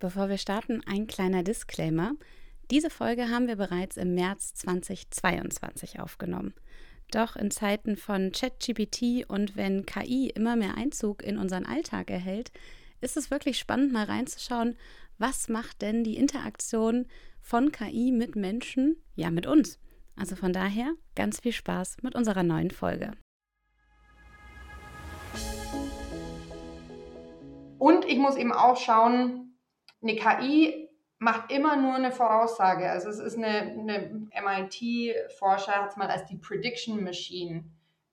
Bevor wir starten, ein kleiner Disclaimer. Diese Folge haben wir bereits im März 2022 aufgenommen. Doch in Zeiten von ChatGPT und wenn KI immer mehr Einzug in unseren Alltag erhält, ist es wirklich spannend, mal reinzuschauen, was macht denn die Interaktion von KI mit Menschen, ja mit uns. Also von daher ganz viel Spaß mit unserer neuen Folge. Und ich muss eben auch schauen, eine KI macht immer nur eine Voraussage. Also es ist eine, eine MIT-Forscher hat es mal als die Prediction Machine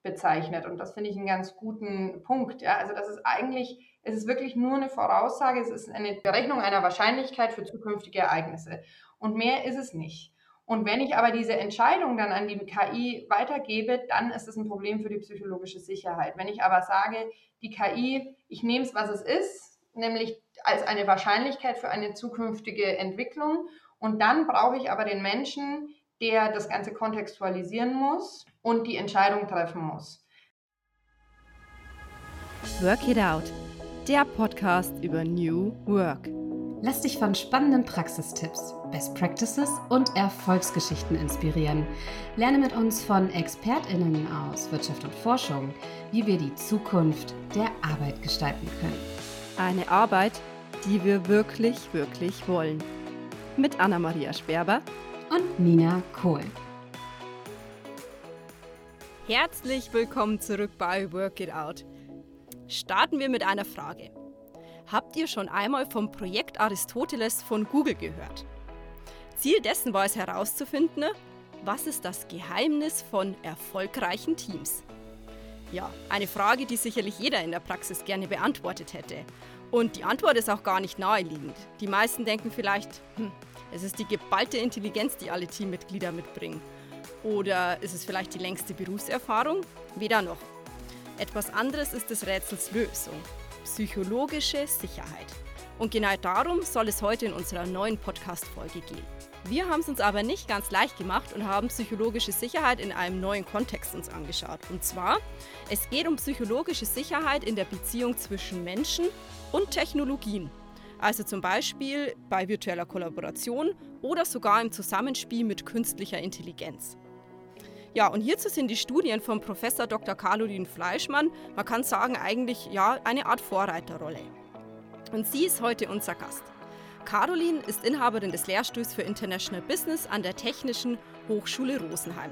bezeichnet. Und das finde ich einen ganz guten Punkt. Ja? Also das ist eigentlich, es ist wirklich nur eine Voraussage, es ist eine Berechnung einer Wahrscheinlichkeit für zukünftige Ereignisse. Und mehr ist es nicht. Und wenn ich aber diese Entscheidung dann an die KI weitergebe, dann ist es ein Problem für die psychologische Sicherheit. Wenn ich aber sage, die KI, ich nehme es, was es ist, nämlich als eine Wahrscheinlichkeit für eine zukünftige Entwicklung. Und dann brauche ich aber den Menschen, der das Ganze kontextualisieren muss und die Entscheidung treffen muss. Work It Out, der Podcast über New Work. Lass dich von spannenden Praxistipps, Best Practices und Erfolgsgeschichten inspirieren. Lerne mit uns von ExpertInnen aus Wirtschaft und Forschung, wie wir die Zukunft der Arbeit gestalten können. Eine Arbeit, die wir wirklich, wirklich wollen. Mit Anna-Maria Sperber und Nina Kohl. Herzlich willkommen zurück bei Work It Out. Starten wir mit einer Frage. Habt ihr schon einmal vom Projekt Aristoteles von Google gehört? Ziel dessen war es herauszufinden, was ist das Geheimnis von erfolgreichen Teams? Ja, eine Frage, die sicherlich jeder in der Praxis gerne beantwortet hätte. Und die Antwort ist auch gar nicht naheliegend. Die meisten denken vielleicht, hm, es ist die geballte Intelligenz, die alle Teammitglieder mitbringen. Oder ist es vielleicht die längste Berufserfahrung? Weder noch. Etwas anderes ist des Rätsels Lösung. Psychologische Sicherheit. Und genau darum soll es heute in unserer neuen Podcast-Folge gehen. Wir haben es uns aber nicht ganz leicht gemacht und haben psychologische Sicherheit in einem neuen Kontext uns angeschaut. Und zwar, es geht um psychologische Sicherheit in der Beziehung zwischen Menschen und Technologien. Also zum Beispiel bei virtueller Kollaboration oder sogar im Zusammenspiel mit künstlicher Intelligenz. Ja, und hierzu sind die Studien von Professor Dr. Caroline Fleischmann, man kann sagen, eigentlich ja eine Art Vorreiterrolle. Und sie ist heute unser Gast. Caroline ist Inhaberin des Lehrstuhls für International Business an der Technischen Hochschule Rosenheim.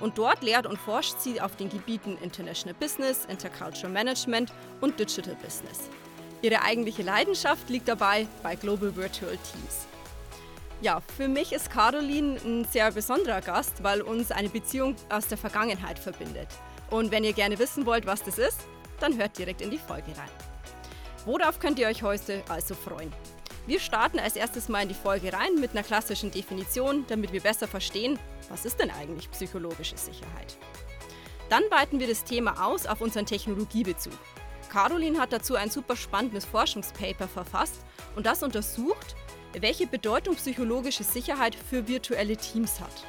Und dort lehrt und forscht sie auf den Gebieten International Business, Intercultural Management und Digital Business. Ihre eigentliche Leidenschaft liegt dabei bei Global Virtual Teams. Ja, für mich ist Caroline ein sehr besonderer Gast, weil uns eine Beziehung aus der Vergangenheit verbindet. Und wenn ihr gerne wissen wollt, was das ist, dann hört direkt in die Folge rein. Worauf könnt ihr euch heute also freuen? Wir starten als erstes mal in die Folge rein mit einer klassischen Definition, damit wir besser verstehen, was ist denn eigentlich psychologische Sicherheit. Dann weiten wir das Thema aus auf unseren Technologiebezug. Caroline hat dazu ein super spannendes Forschungspaper verfasst und das untersucht, welche Bedeutung psychologische Sicherheit für virtuelle Teams hat.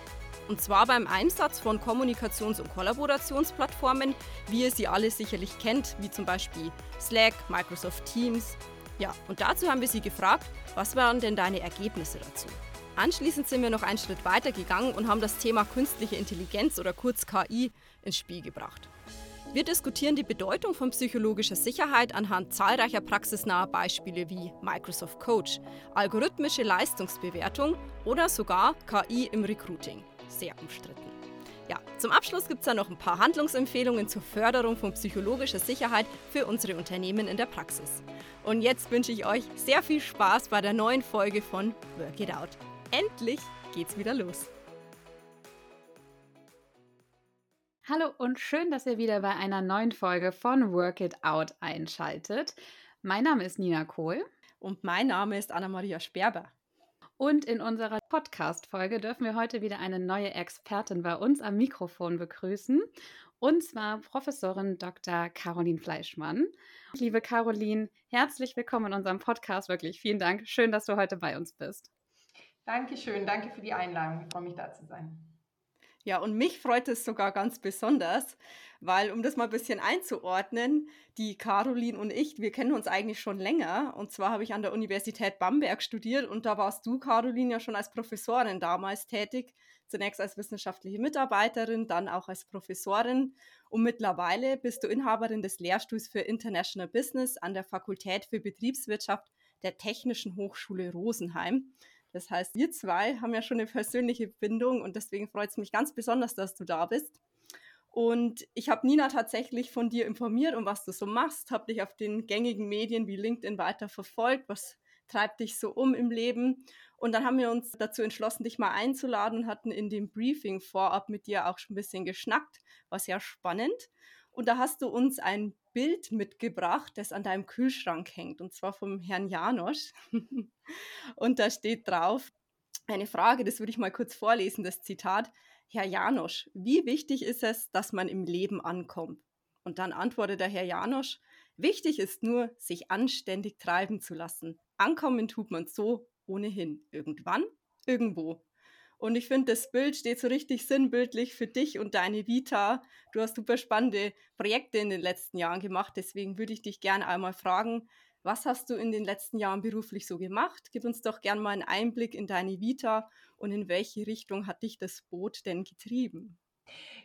Und zwar beim Einsatz von Kommunikations- und Kollaborationsplattformen, wie ihr sie alle sicherlich kennt, wie zum Beispiel Slack, Microsoft Teams, ja, und dazu haben wir sie gefragt, was waren denn deine Ergebnisse dazu? Anschließend sind wir noch einen Schritt weiter gegangen und haben das Thema künstliche Intelligenz oder kurz KI ins Spiel gebracht. Wir diskutieren die Bedeutung von psychologischer Sicherheit anhand zahlreicher praxisnaher Beispiele wie Microsoft Coach, algorithmische Leistungsbewertung oder sogar KI im Recruiting. Sehr umstritten. Ja, zum Abschluss gibt es dann noch ein paar Handlungsempfehlungen zur Förderung von psychologischer Sicherheit für unsere Unternehmen in der Praxis. Und jetzt wünsche ich euch sehr viel Spaß bei der neuen Folge von Work It Out. Endlich geht's wieder los. Hallo und schön, dass ihr wieder bei einer neuen Folge von Work It Out einschaltet. Mein Name ist Nina Kohl. Und mein Name ist Anna-Maria Sperber. Und in unserer Podcast-Folge dürfen wir heute wieder eine neue Expertin bei uns am Mikrofon begrüßen. Und zwar Professorin Dr. Caroline Fleischmann. Liebe Caroline, herzlich willkommen in unserem Podcast. Wirklich vielen Dank. Schön, dass du heute bei uns bist. Dankeschön. Danke für die Einladung. Ich freue mich, da zu sein. Ja, und mich freut es sogar ganz besonders, weil, um das mal ein bisschen einzuordnen, die Caroline und ich, wir kennen uns eigentlich schon länger. Und zwar habe ich an der Universität Bamberg studiert und da warst du, Caroline, ja schon als Professorin damals tätig. Zunächst als wissenschaftliche Mitarbeiterin, dann auch als Professorin. Und mittlerweile bist du Inhaberin des Lehrstuhls für International Business an der Fakultät für Betriebswirtschaft der Technischen Hochschule Rosenheim. Das heißt, wir zwei haben ja schon eine persönliche Bindung und deswegen freut es mich ganz besonders, dass du da bist. Und ich habe Nina tatsächlich von dir informiert, um was du so machst, habe dich auf den gängigen Medien wie LinkedIn weiter verfolgt, was treibt dich so um im Leben. Und dann haben wir uns dazu entschlossen, dich mal einzuladen und hatten in dem Briefing vorab mit dir auch schon ein bisschen geschnackt, war sehr spannend. Und da hast du uns ein Bild mitgebracht, das an deinem Kühlschrank hängt, und zwar vom Herrn Janosch. und da steht drauf eine Frage, das würde ich mal kurz vorlesen, das Zitat. Herr Janosch, wie wichtig ist es, dass man im Leben ankommt? Und dann antwortet der Herr Janosch, wichtig ist nur, sich anständig treiben zu lassen. Ankommen tut man so ohnehin. Irgendwann, irgendwo. Und ich finde, das Bild steht so richtig sinnbildlich für dich und deine Vita. Du hast super spannende Projekte in den letzten Jahren gemacht. Deswegen würde ich dich gerne einmal fragen, was hast du in den letzten Jahren beruflich so gemacht? Gib uns doch gerne mal einen Einblick in deine Vita und in welche Richtung hat dich das Boot denn getrieben?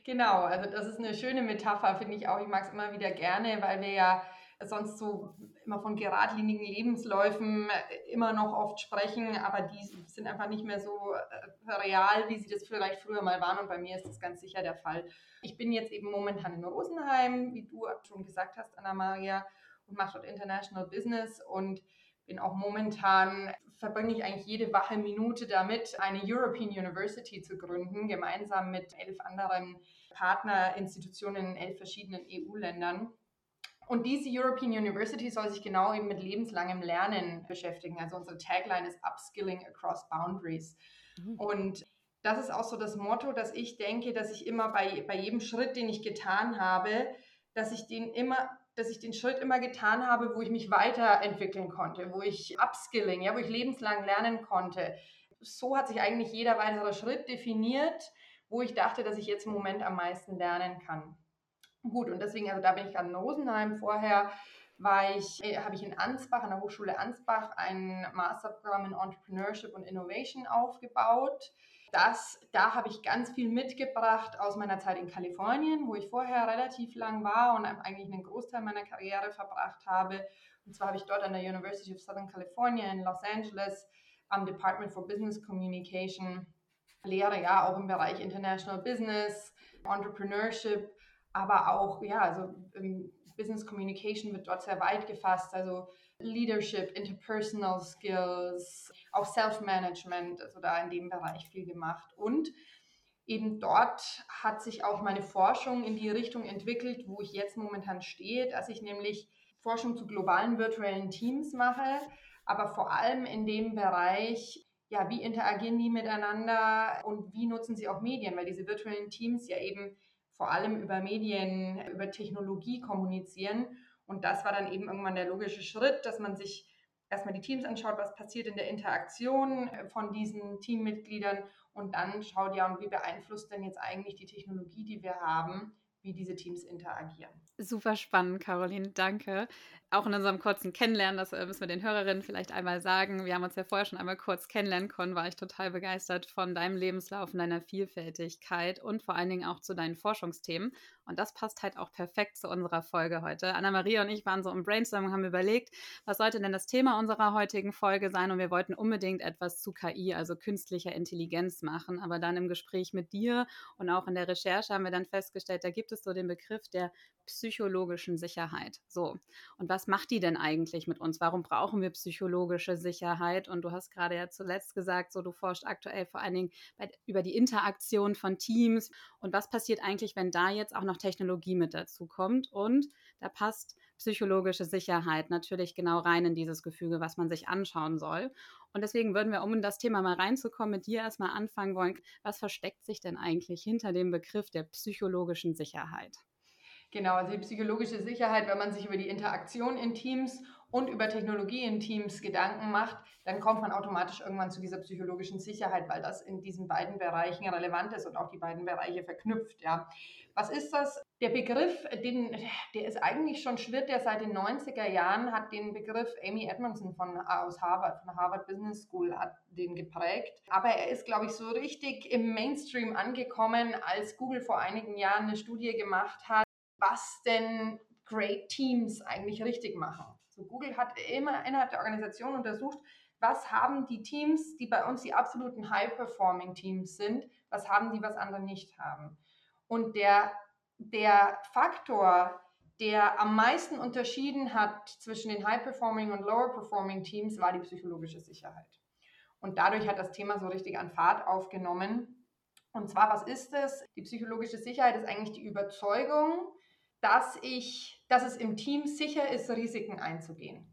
Genau, also das ist eine schöne Metapher, finde ich auch. Ich mag es immer wieder gerne, weil wir ja sonst so immer von geradlinigen Lebensläufen äh, immer noch oft sprechen, aber die sind einfach nicht mehr so äh, real, wie sie das vielleicht früher mal waren. Und bei mir ist das ganz sicher der Fall. Ich bin jetzt eben momentan in Rosenheim, wie du schon gesagt hast, Anna-Maria, und mache dort International Business und bin auch momentan, verbringe ich eigentlich jede wache Minute damit, eine European University zu gründen, gemeinsam mit elf anderen Partnerinstitutionen in elf verschiedenen EU-Ländern. Und diese European University soll sich genau eben mit lebenslangem Lernen beschäftigen. Also unsere Tagline ist Upskilling Across Boundaries. Mhm. Und das ist auch so das Motto, dass ich denke, dass ich immer bei, bei jedem Schritt, den ich getan habe, dass ich den immer, dass ich den Schritt immer getan habe, wo ich mich weiterentwickeln konnte, wo ich Upskilling, ja, wo ich lebenslang lernen konnte. So hat sich eigentlich jeder weitere Schritt definiert, wo ich dachte, dass ich jetzt im Moment am meisten lernen kann. Gut, und deswegen, also da bin ich an Rosenheim. Vorher ich, äh, habe ich in Ansbach, an der Hochschule Ansbach, ein Masterprogramm in Entrepreneurship und Innovation aufgebaut. Das, da habe ich ganz viel mitgebracht aus meiner Zeit in Kalifornien, wo ich vorher relativ lang war und eigentlich einen Großteil meiner Karriere verbracht habe. Und zwar habe ich dort an der University of Southern California in Los Angeles am Department for Business Communication Lehre, ja, auch im Bereich International Business, Entrepreneurship aber auch, ja, also Business Communication wird dort sehr weit gefasst, also Leadership, Interpersonal Skills, auch Self-Management, also da in dem Bereich viel gemacht. Und eben dort hat sich auch meine Forschung in die Richtung entwickelt, wo ich jetzt momentan stehe, dass ich nämlich Forschung zu globalen virtuellen Teams mache, aber vor allem in dem Bereich, ja, wie interagieren die miteinander und wie nutzen sie auch Medien, weil diese virtuellen Teams ja eben vor allem über Medien, über Technologie kommunizieren. Und das war dann eben irgendwann der logische Schritt, dass man sich erstmal die Teams anschaut, was passiert in der Interaktion von diesen Teammitgliedern und dann schaut ja, und wie beeinflusst denn jetzt eigentlich die Technologie, die wir haben, wie diese Teams interagieren. Super spannend, Caroline, danke. Auch in unserem kurzen Kennenlernen, das äh, müssen wir den Hörerinnen vielleicht einmal sagen. Wir haben uns ja vorher schon einmal kurz kennenlernen können, war ich total begeistert von deinem Lebenslauf und deiner Vielfältigkeit und vor allen Dingen auch zu deinen Forschungsthemen. Und das passt halt auch perfekt zu unserer Folge heute. Anna-Maria und ich waren so im Brainstorming, haben überlegt, was sollte denn das Thema unserer heutigen Folge sein? Und wir wollten unbedingt etwas zu KI, also künstlicher Intelligenz machen. Aber dann im Gespräch mit dir und auch in der Recherche haben wir dann festgestellt, da gibt es so den Begriff der psychologischen Sicherheit. So. Und was macht die denn eigentlich mit uns? Warum brauchen wir psychologische Sicherheit? Und du hast gerade ja zuletzt gesagt, so du forschst aktuell vor allen Dingen bei, über die Interaktion von Teams. Und was passiert eigentlich, wenn da jetzt auch noch Technologie mit dazu kommt? Und da passt psychologische Sicherheit natürlich genau rein in dieses Gefüge, was man sich anschauen soll. Und deswegen würden wir, um in das Thema mal reinzukommen, mit dir erstmal anfangen wollen. Was versteckt sich denn eigentlich hinter dem Begriff der psychologischen Sicherheit? Genau, also die psychologische Sicherheit, wenn man sich über die Interaktion in Teams und über Technologie in Teams Gedanken macht, dann kommt man automatisch irgendwann zu dieser psychologischen Sicherheit, weil das in diesen beiden Bereichen relevant ist und auch die beiden Bereiche verknüpft. Ja. Was ist das? Der Begriff, den, der ist eigentlich schon, schwirrt der seit den 90er Jahren, hat den Begriff Amy Edmondson von, aus Harvard, von Harvard Business School, hat den geprägt. Aber er ist, glaube ich, so richtig im Mainstream angekommen, als Google vor einigen Jahren eine Studie gemacht hat, was denn Great Teams eigentlich richtig machen. So Google hat immer innerhalb der Organisation untersucht, was haben die Teams, die bei uns die absoluten High-Performing Teams sind, was haben die, was andere nicht haben. Und der, der Faktor, der am meisten unterschieden hat zwischen den High-Performing und Lower-Performing Teams, war die psychologische Sicherheit. Und dadurch hat das Thema so richtig an Fahrt aufgenommen. Und zwar, was ist es? Die psychologische Sicherheit ist eigentlich die Überzeugung, dass, ich, dass es im Team sicher ist, Risiken einzugehen.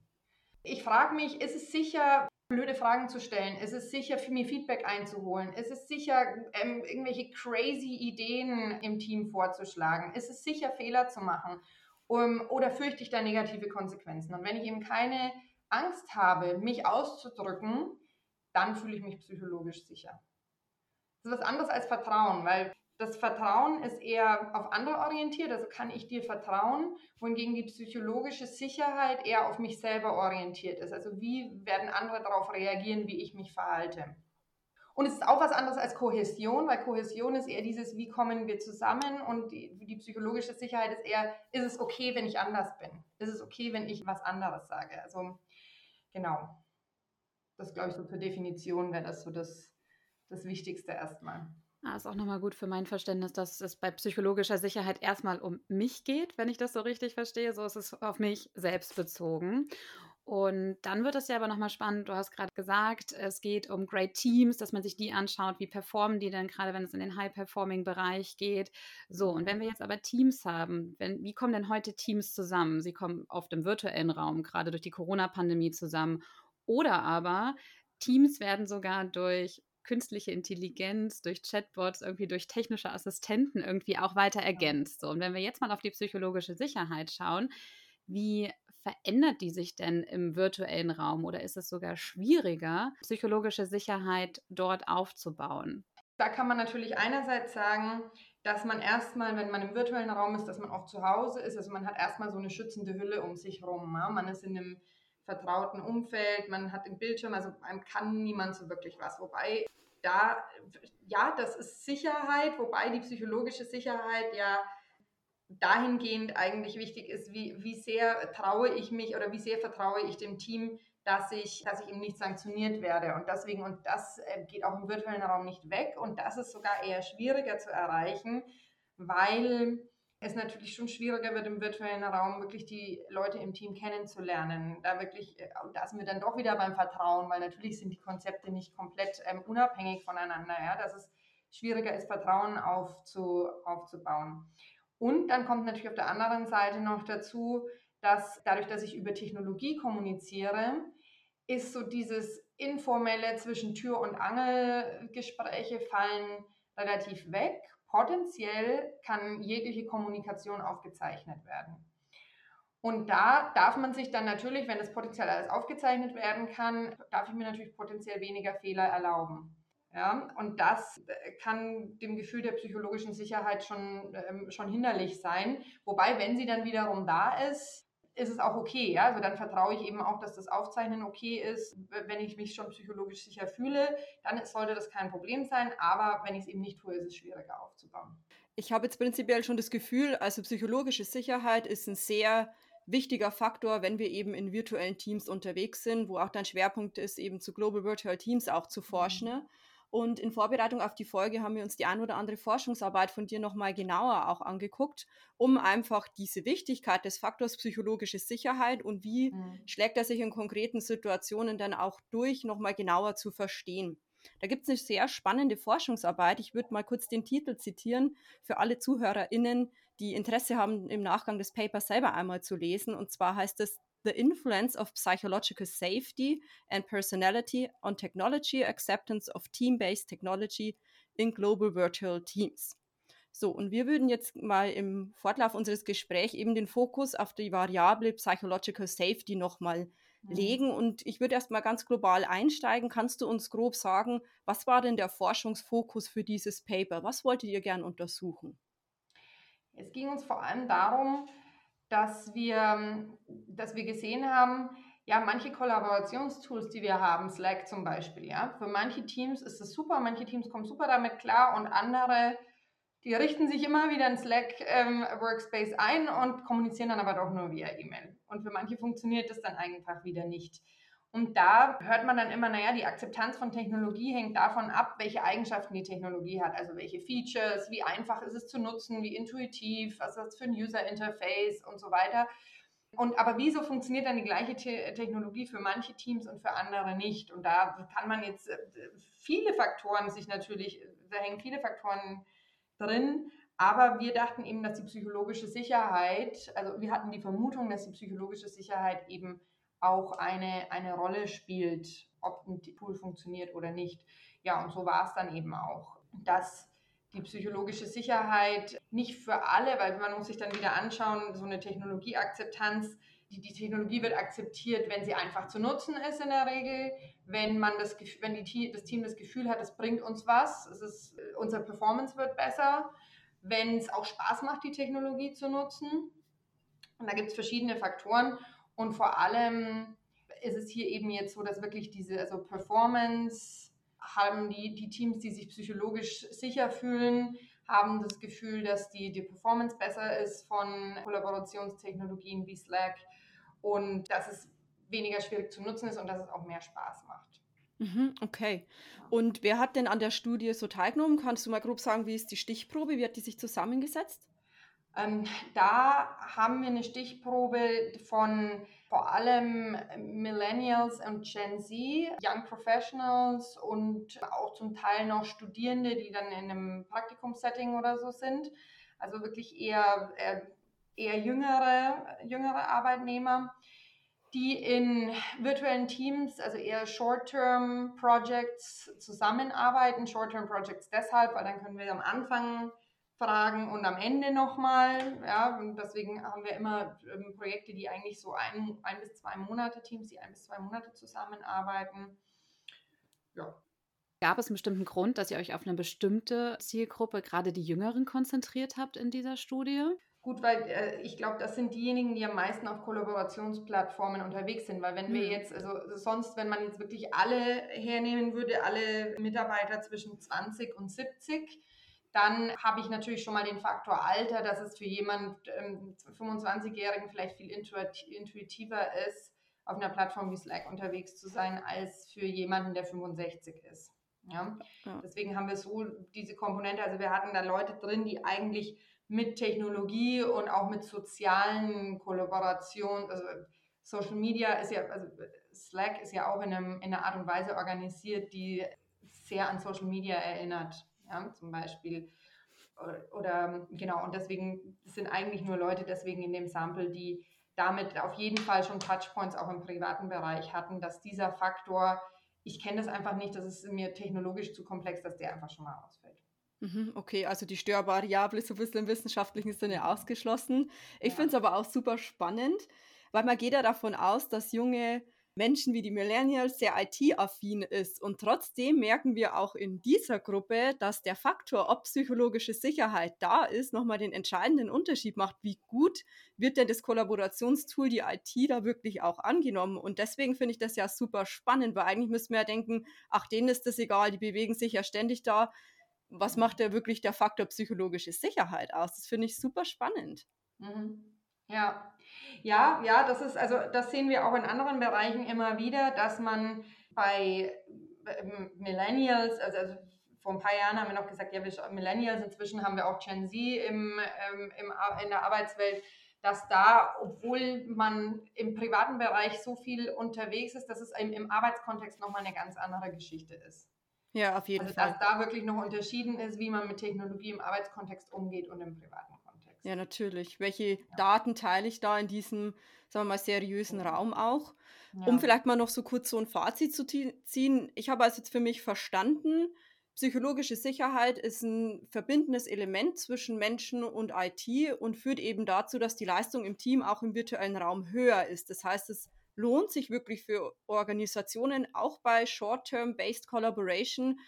Ich frage mich, ist es sicher, blöde Fragen zu stellen? Ist es sicher, für mir Feedback einzuholen? Ist es sicher, ähm, irgendwelche crazy Ideen im Team vorzuschlagen? Ist es sicher, Fehler zu machen? Um, oder fürchte ich da negative Konsequenzen? Und wenn ich eben keine Angst habe, mich auszudrücken, dann fühle ich mich psychologisch sicher. Das ist was anderes als Vertrauen, weil das Vertrauen ist eher auf andere orientiert, also kann ich dir vertrauen, wohingegen die psychologische Sicherheit eher auf mich selber orientiert ist. Also wie werden andere darauf reagieren, wie ich mich verhalte. Und es ist auch was anderes als Kohäsion, weil Kohäsion ist eher dieses, wie kommen wir zusammen und die, die psychologische Sicherheit ist eher, ist es okay, wenn ich anders bin? Ist es okay, wenn ich was anderes sage? Also genau, das glaube ich so zur Definition wäre das so das, das Wichtigste erstmal. Ah, ist auch nochmal gut für mein Verständnis, dass es bei psychologischer Sicherheit erstmal um mich geht, wenn ich das so richtig verstehe. So ist es auf mich selbst bezogen. Und dann wird es ja aber nochmal spannend. Du hast gerade gesagt, es geht um Great Teams, dass man sich die anschaut, wie performen die denn, gerade wenn es in den High-Performing-Bereich geht. So, und wenn wir jetzt aber Teams haben, wenn, wie kommen denn heute Teams zusammen? Sie kommen auf dem virtuellen Raum, gerade durch die Corona-Pandemie zusammen. Oder aber Teams werden sogar durch künstliche Intelligenz, durch Chatbots, irgendwie durch technische Assistenten irgendwie auch weiter ergänzt. So, und wenn wir jetzt mal auf die psychologische Sicherheit schauen, wie verändert die sich denn im virtuellen Raum oder ist es sogar schwieriger, psychologische Sicherheit dort aufzubauen? Da kann man natürlich einerseits sagen, dass man erstmal, wenn man im virtuellen Raum ist, dass man auch zu Hause ist. Also man hat erstmal so eine schützende Hülle um sich herum. Ja? Man ist in einem vertrauten Umfeld, man hat den Bildschirm, also einem kann niemand so wirklich was. Wobei da, ja, das ist Sicherheit, wobei die psychologische Sicherheit ja dahingehend eigentlich wichtig ist, wie, wie sehr traue ich mich oder wie sehr vertraue ich dem Team, dass ich, dass ich eben nicht sanktioniert werde. Und deswegen, und das äh, geht auch im virtuellen Raum nicht weg und das ist sogar eher schwieriger zu erreichen, weil es natürlich schon schwieriger wird, im virtuellen Raum wirklich die Leute im Team kennenzulernen. Da wirklich, äh, da sind wir dann doch wieder beim Vertrauen, weil natürlich sind die Konzepte nicht komplett ähm, unabhängig voneinander. Ja? Dass es schwieriger ist, Vertrauen aufzu, aufzubauen. Und dann kommt natürlich auf der anderen Seite noch dazu, dass dadurch, dass ich über Technologie kommuniziere, ist so dieses informelle zwischen Tür und Angel Gespräche fallen relativ weg potenziell kann jegliche Kommunikation aufgezeichnet werden. Und da darf man sich dann natürlich, wenn das potenziell alles aufgezeichnet werden kann, darf ich mir natürlich potenziell weniger Fehler erlauben. Ja, und das äh, kann dem Gefühl der psychologischen Sicherheit schon, ähm, schon hinderlich sein. Wobei, wenn sie dann wiederum da ist, ist es auch okay. Ja? Also dann vertraue ich eben auch, dass das Aufzeichnen okay ist. Wenn ich mich schon psychologisch sicher fühle, dann sollte das kein Problem sein. Aber wenn ich es eben nicht tue, ist es schwieriger aufzubauen. Ich habe jetzt prinzipiell schon das Gefühl, also psychologische Sicherheit ist ein sehr wichtiger Faktor, wenn wir eben in virtuellen Teams unterwegs sind, wo auch dein Schwerpunkt ist, eben zu Global Virtual Teams auch zu forschen. Mhm. Und in Vorbereitung auf die Folge haben wir uns die ein oder andere Forschungsarbeit von dir nochmal genauer auch angeguckt, um einfach diese Wichtigkeit des Faktors psychologische Sicherheit und wie mhm. schlägt er sich in konkreten Situationen dann auch durch, nochmal genauer zu verstehen. Da gibt es eine sehr spannende Forschungsarbeit. Ich würde mal kurz den Titel zitieren für alle ZuhörerInnen, die Interesse haben, im Nachgang des Papers selber einmal zu lesen. Und zwar heißt es the influence of psychological safety and personality on technology acceptance of team based technology in global virtual teams. So, und wir würden jetzt mal im Fortlauf unseres Gesprächs eben den Fokus auf die Variable Psychological Safety nochmal mhm. legen. Und ich würde erstmal ganz global einsteigen. Kannst du uns grob sagen, was war denn der Forschungsfokus für dieses Paper? Was wolltet ihr gern untersuchen? Es ging uns vor allem darum, dass wir, dass wir gesehen haben, ja, manche Kollaborationstools, die wir haben, Slack zum Beispiel, ja, für manche Teams ist es super, manche Teams kommen super damit klar und andere die richten sich immer wieder in Slack ähm, Workspace ein und kommunizieren dann aber doch nur via E-Mail. Und für manche funktioniert das dann einfach wieder nicht. Und da hört man dann immer, naja, die Akzeptanz von Technologie hängt davon ab, welche Eigenschaften die Technologie hat, also welche Features, wie einfach ist es zu nutzen, wie intuitiv, was ist das für ein User Interface und so weiter. Und aber wieso funktioniert dann die gleiche Te Technologie für manche Teams und für andere nicht? Und da kann man jetzt äh, viele Faktoren sich natürlich, da hängen viele Faktoren drin. Aber wir dachten eben, dass die psychologische Sicherheit, also wir hatten die Vermutung, dass die psychologische Sicherheit eben auch eine, eine Rolle spielt, ob ein Tool funktioniert oder nicht. Ja, und so war es dann eben auch, dass die psychologische Sicherheit nicht für alle, weil man muss sich dann wieder anschauen, so eine Technologieakzeptanz, die, die Technologie wird akzeptiert, wenn sie einfach zu nutzen ist in der Regel, wenn man das, wenn die, das Team das Gefühl hat, es bringt uns was, es ist, unser Performance wird besser, wenn es auch Spaß macht, die Technologie zu nutzen. Und da gibt es verschiedene Faktoren und vor allem ist es hier eben jetzt so, dass wirklich diese also Performance haben die, die Teams, die sich psychologisch sicher fühlen, haben das Gefühl, dass die, die Performance besser ist von Kollaborationstechnologien wie Slack und dass es weniger schwierig zu nutzen ist und dass es auch mehr Spaß macht. Mhm, okay. Und wer hat denn an der Studie so teilgenommen? Kannst du mal grob sagen, wie ist die Stichprobe? Wie hat die sich zusammengesetzt? Ähm, da haben wir eine Stichprobe von vor allem Millennials und Gen Z, Young Professionals und auch zum Teil noch Studierende, die dann in einem Praktikumssetting oder so sind. Also wirklich eher, eher, eher jüngere, jüngere Arbeitnehmer, die in virtuellen Teams, also eher Short-Term Projects zusammenarbeiten. Short-Term Projects deshalb, weil dann können wir am Anfang fragen und am Ende nochmal. Ja, und deswegen haben wir immer ähm, Projekte, die eigentlich so ein, ein bis zwei Monate, Teams, die ein bis zwei Monate zusammenarbeiten. Ja. Gab es einen bestimmten Grund, dass ihr euch auf eine bestimmte Zielgruppe, gerade die Jüngeren, konzentriert habt in dieser Studie? Gut, weil äh, ich glaube, das sind diejenigen, die am meisten auf Kollaborationsplattformen unterwegs sind. Weil wenn mhm. wir jetzt, also sonst, wenn man jetzt wirklich alle hernehmen würde, alle Mitarbeiter zwischen 20 und 70, dann habe ich natürlich schon mal den Faktor Alter, dass es für jemanden ähm, 25-Jährigen vielleicht viel intuitiver ist, auf einer Plattform wie Slack unterwegs zu sein, als für jemanden, der 65 ist. Ja? ja? Deswegen haben wir so diese Komponente, also wir hatten da Leute drin, die eigentlich mit Technologie und auch mit sozialen Kollaborationen, also Social Media ist ja, also Slack ist ja auch in, einem, in einer Art und Weise organisiert, die sehr an Social Media erinnert ja, zum Beispiel. Oder genau, und deswegen sind eigentlich nur Leute deswegen in dem Sample, die damit auf jeden Fall schon Touchpoints auch im privaten Bereich hatten, dass dieser Faktor, ich kenne das einfach nicht, das ist mir technologisch zu komplex, dass der einfach schon mal ausfällt. Mhm, okay, also die Störvariable ist so ein bisschen im wissenschaftlichen Sinne ausgeschlossen. Ich ja. finde es aber auch super spannend, weil man geht ja davon aus, dass junge Menschen wie die Millennials sehr IT-affin ist. Und trotzdem merken wir auch in dieser Gruppe, dass der Faktor, ob psychologische Sicherheit da ist, nochmal den entscheidenden Unterschied macht. Wie gut wird denn das Kollaborationstool, die IT, da wirklich auch angenommen? Und deswegen finde ich das ja super spannend, weil eigentlich müssen wir ja denken, ach, denen ist das egal, die bewegen sich ja ständig da. Was macht da wirklich der Faktor psychologische Sicherheit aus? Das finde ich super spannend. Mhm. Ja, ja, ja, das ist, also das sehen wir auch in anderen Bereichen immer wieder, dass man bei ähm, Millennials, also, also vor ein paar Jahren haben wir noch gesagt, ja, wir Millennials, inzwischen haben wir auch Gen Z im, ähm, im, in der Arbeitswelt, dass da, obwohl man im privaten Bereich so viel unterwegs ist, dass es im, im Arbeitskontext nochmal eine ganz andere Geschichte ist. Ja, auf jeden also, Fall. Dass da wirklich noch unterschieden ist, wie man mit Technologie im Arbeitskontext umgeht und im privaten. Ja, natürlich. Welche. Daten teile ich da in diesem, sagen wir mal, seriösen Raum auch? Ja. Um vielleicht mal noch so kurz so ein Fazit zu ziehen. Ich habe also jetzt für mich verstanden, Psychologische Sicherheit ist ein verbindendes Element zwischen Menschen und IT und führt eben dazu, dass die Leistung im Team auch im virtuellen Raum höher ist. Das heißt, es lohnt sich wirklich für Organisationen auch bei Short-Term-Based Collaboration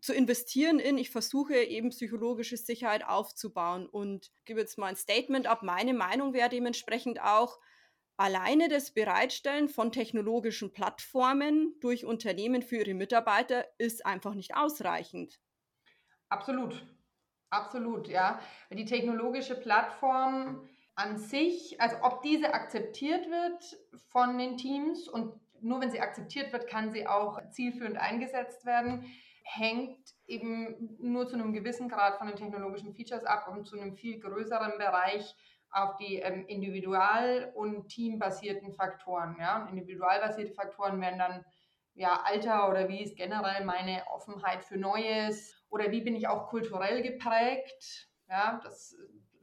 zu investieren in, ich versuche eben psychologische Sicherheit aufzubauen und gebe jetzt mal ein Statement ab. Meine Meinung wäre dementsprechend auch, alleine das Bereitstellen von technologischen Plattformen durch Unternehmen für ihre Mitarbeiter ist einfach nicht ausreichend. Absolut, absolut, ja. Die technologische Plattform an sich, also ob diese akzeptiert wird von den Teams und nur wenn sie akzeptiert wird, kann sie auch zielführend eingesetzt werden, hängt eben nur zu einem gewissen Grad von den technologischen Features ab und zu einem viel größeren Bereich auf die ähm, individual- und teambasierten Faktoren. Ja? Und individualbasierte Faktoren wären dann ja, Alter oder wie ist generell meine Offenheit für Neues oder wie bin ich auch kulturell geprägt. Ja, das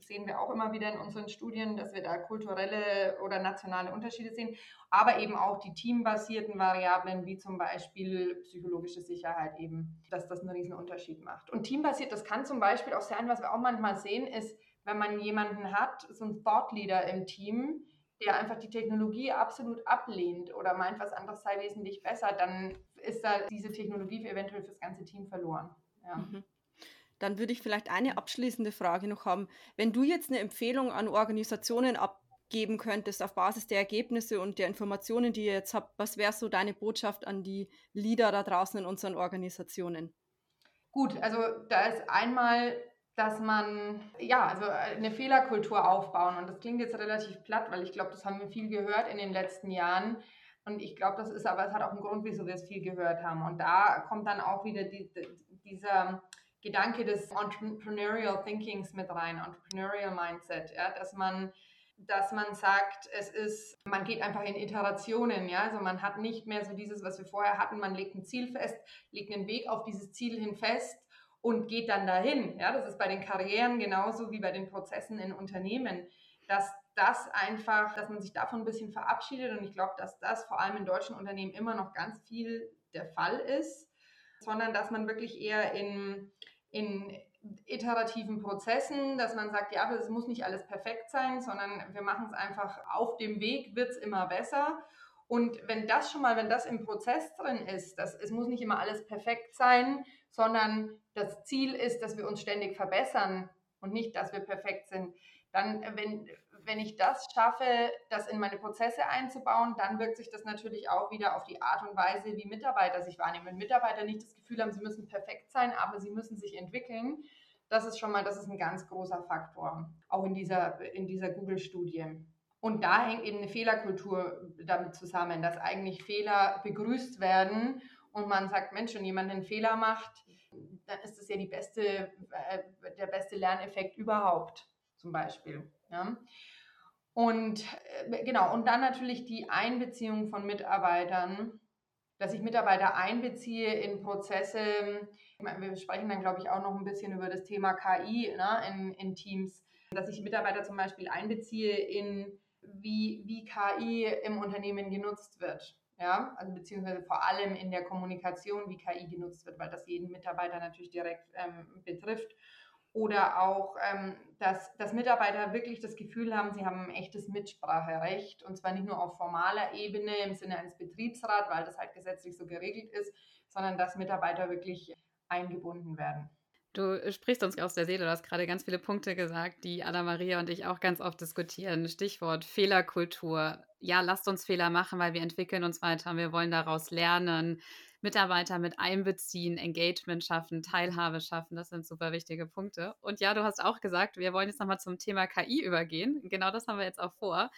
sehen wir auch immer wieder in unseren Studien, dass wir da kulturelle oder nationale Unterschiede sehen, aber eben auch die teambasierten Variablen, wie zum Beispiel psychologische Sicherheit eben, dass das einen riesen Unterschied macht. Und teambasiert, das kann zum Beispiel auch sein, was wir auch manchmal sehen, ist, wenn man jemanden hat, so ein Thought Leader im Team, der einfach die Technologie absolut ablehnt oder meint, was anderes sei wesentlich besser, dann ist da diese Technologie eventuell fürs ganze Team verloren. Ja. Mhm. Dann würde ich vielleicht eine abschließende Frage noch haben. Wenn du jetzt eine Empfehlung an Organisationen abgeben könntest auf Basis der Ergebnisse und der Informationen, die ihr jetzt habt, was wäre so deine Botschaft an die Leader da draußen in unseren Organisationen? Gut, also da ist einmal dass man ja also eine Fehlerkultur aufbauen und das klingt jetzt relativ platt, weil ich glaube, das haben wir viel gehört in den letzten Jahren und ich glaube, das ist aber es hat auch einen Grund, wieso wir es viel gehört haben und da kommt dann auch wieder die, die, dieser Gedanke des Entrepreneurial Thinkings mit rein, Entrepreneurial Mindset, ja, dass man dass man sagt, es ist, man geht einfach in Iterationen, ja, also man hat nicht mehr so dieses, was wir vorher hatten, man legt ein Ziel fest, legt einen Weg auf dieses Ziel hin fest und geht dann dahin. Ja, das ist bei den Karrieren genauso wie bei den Prozessen in Unternehmen, dass das einfach, dass man sich davon ein bisschen verabschiedet und ich glaube, dass das vor allem in deutschen Unternehmen immer noch ganz viel der Fall ist, sondern dass man wirklich eher in in iterativen Prozessen, dass man sagt, ja, es muss nicht alles perfekt sein, sondern wir machen es einfach auf dem Weg, wird es immer besser. Und wenn das schon mal, wenn das im Prozess drin ist, dass es muss nicht immer alles perfekt sein, sondern das Ziel ist, dass wir uns ständig verbessern und nicht, dass wir perfekt sind, dann, wenn, wenn ich das schaffe, das in meine Prozesse einzubauen, dann wirkt sich das natürlich auch wieder auf die Art und Weise, wie Mitarbeiter sich wahrnehmen. Wenn Mitarbeiter nicht das Gefühl haben, sie müssen perfekt sein, aber sie müssen sich entwickeln, das ist schon mal, das ist ein ganz großer Faktor, auch in dieser, in dieser Google-Studie. Und da hängt eben eine Fehlerkultur damit zusammen, dass eigentlich Fehler begrüßt werden und man sagt, Mensch, wenn jemand einen Fehler macht, dann ist das ja beste, äh, der beste Lerneffekt überhaupt, zum Beispiel. Ja. Und äh, genau, und dann natürlich die Einbeziehung von Mitarbeitern, dass ich Mitarbeiter einbeziehe in Prozesse. Wir sprechen dann, glaube ich, auch noch ein bisschen über das Thema KI ne, in, in Teams, dass ich Mitarbeiter zum Beispiel einbeziehe in, wie, wie KI im Unternehmen genutzt wird. Ja, also beziehungsweise vor allem in der Kommunikation, wie KI genutzt wird, weil das jeden Mitarbeiter natürlich direkt ähm, betrifft oder auch, ähm, dass, dass Mitarbeiter wirklich das Gefühl haben, sie haben ein echtes Mitspracherecht und zwar nicht nur auf formaler Ebene im Sinne eines Betriebsrats, weil das halt gesetzlich so geregelt ist, sondern dass Mitarbeiter wirklich eingebunden werden. Du sprichst uns aus der Seele, du hast gerade ganz viele Punkte gesagt, die Anna-Maria und ich auch ganz oft diskutieren. Stichwort Fehlerkultur. Ja, lasst uns Fehler machen, weil wir entwickeln uns weiter und wir wollen daraus lernen. Mitarbeiter mit einbeziehen, Engagement schaffen, Teilhabe schaffen. Das sind super wichtige Punkte. Und ja, du hast auch gesagt, wir wollen jetzt nochmal zum Thema KI übergehen. Genau das haben wir jetzt auch vor.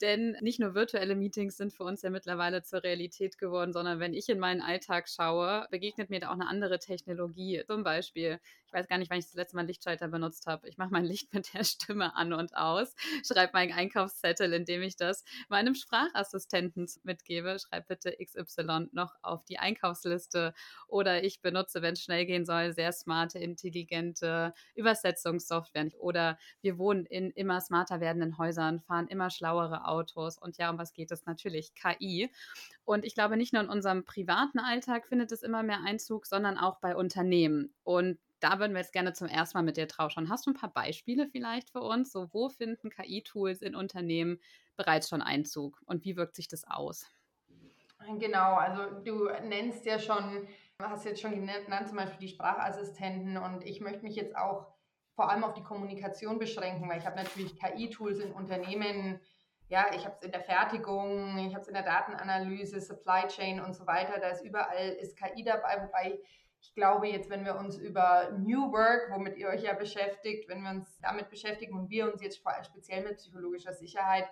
Denn nicht nur virtuelle Meetings sind für uns ja mittlerweile zur Realität geworden, sondern wenn ich in meinen Alltag schaue, begegnet mir da auch eine andere Technologie. Zum Beispiel, ich weiß gar nicht, wann ich das letzte Mal einen Lichtschalter benutzt habe. Ich mache mein Licht mit der Stimme an und aus, schreibe meinen Einkaufszettel, indem ich das meinem Sprachassistenten mitgebe. Schreib bitte XY noch auf die Einkaufsliste. Oder ich benutze, wenn es schnell gehen soll, sehr smarte, intelligente Übersetzungssoftware. Oder wir wohnen in immer smarter werdenden Häusern, fahren immer schlauere Elektroautos. Und ja, um was geht es? Natürlich KI. Und ich glaube, nicht nur in unserem privaten Alltag findet es immer mehr Einzug, sondern auch bei Unternehmen. Und da würden wir jetzt gerne zum ersten Mal mit dir drauf schauen. Hast du ein paar Beispiele vielleicht für uns? So, wo finden KI-Tools in Unternehmen bereits schon Einzug und wie wirkt sich das aus? Genau, also du nennst ja schon, hast jetzt schon genannt, zum Beispiel die Sprachassistenten und ich möchte mich jetzt auch vor allem auf die Kommunikation beschränken, weil ich habe natürlich KI-Tools in Unternehmen, ja, ich habe es in der Fertigung, ich habe es in der Datenanalyse, Supply Chain und so weiter, da ist überall ist KI dabei, wobei ich glaube jetzt, wenn wir uns über New Work, womit ihr euch ja beschäftigt, wenn wir uns damit beschäftigen und wir uns jetzt speziell mit psychologischer Sicherheit,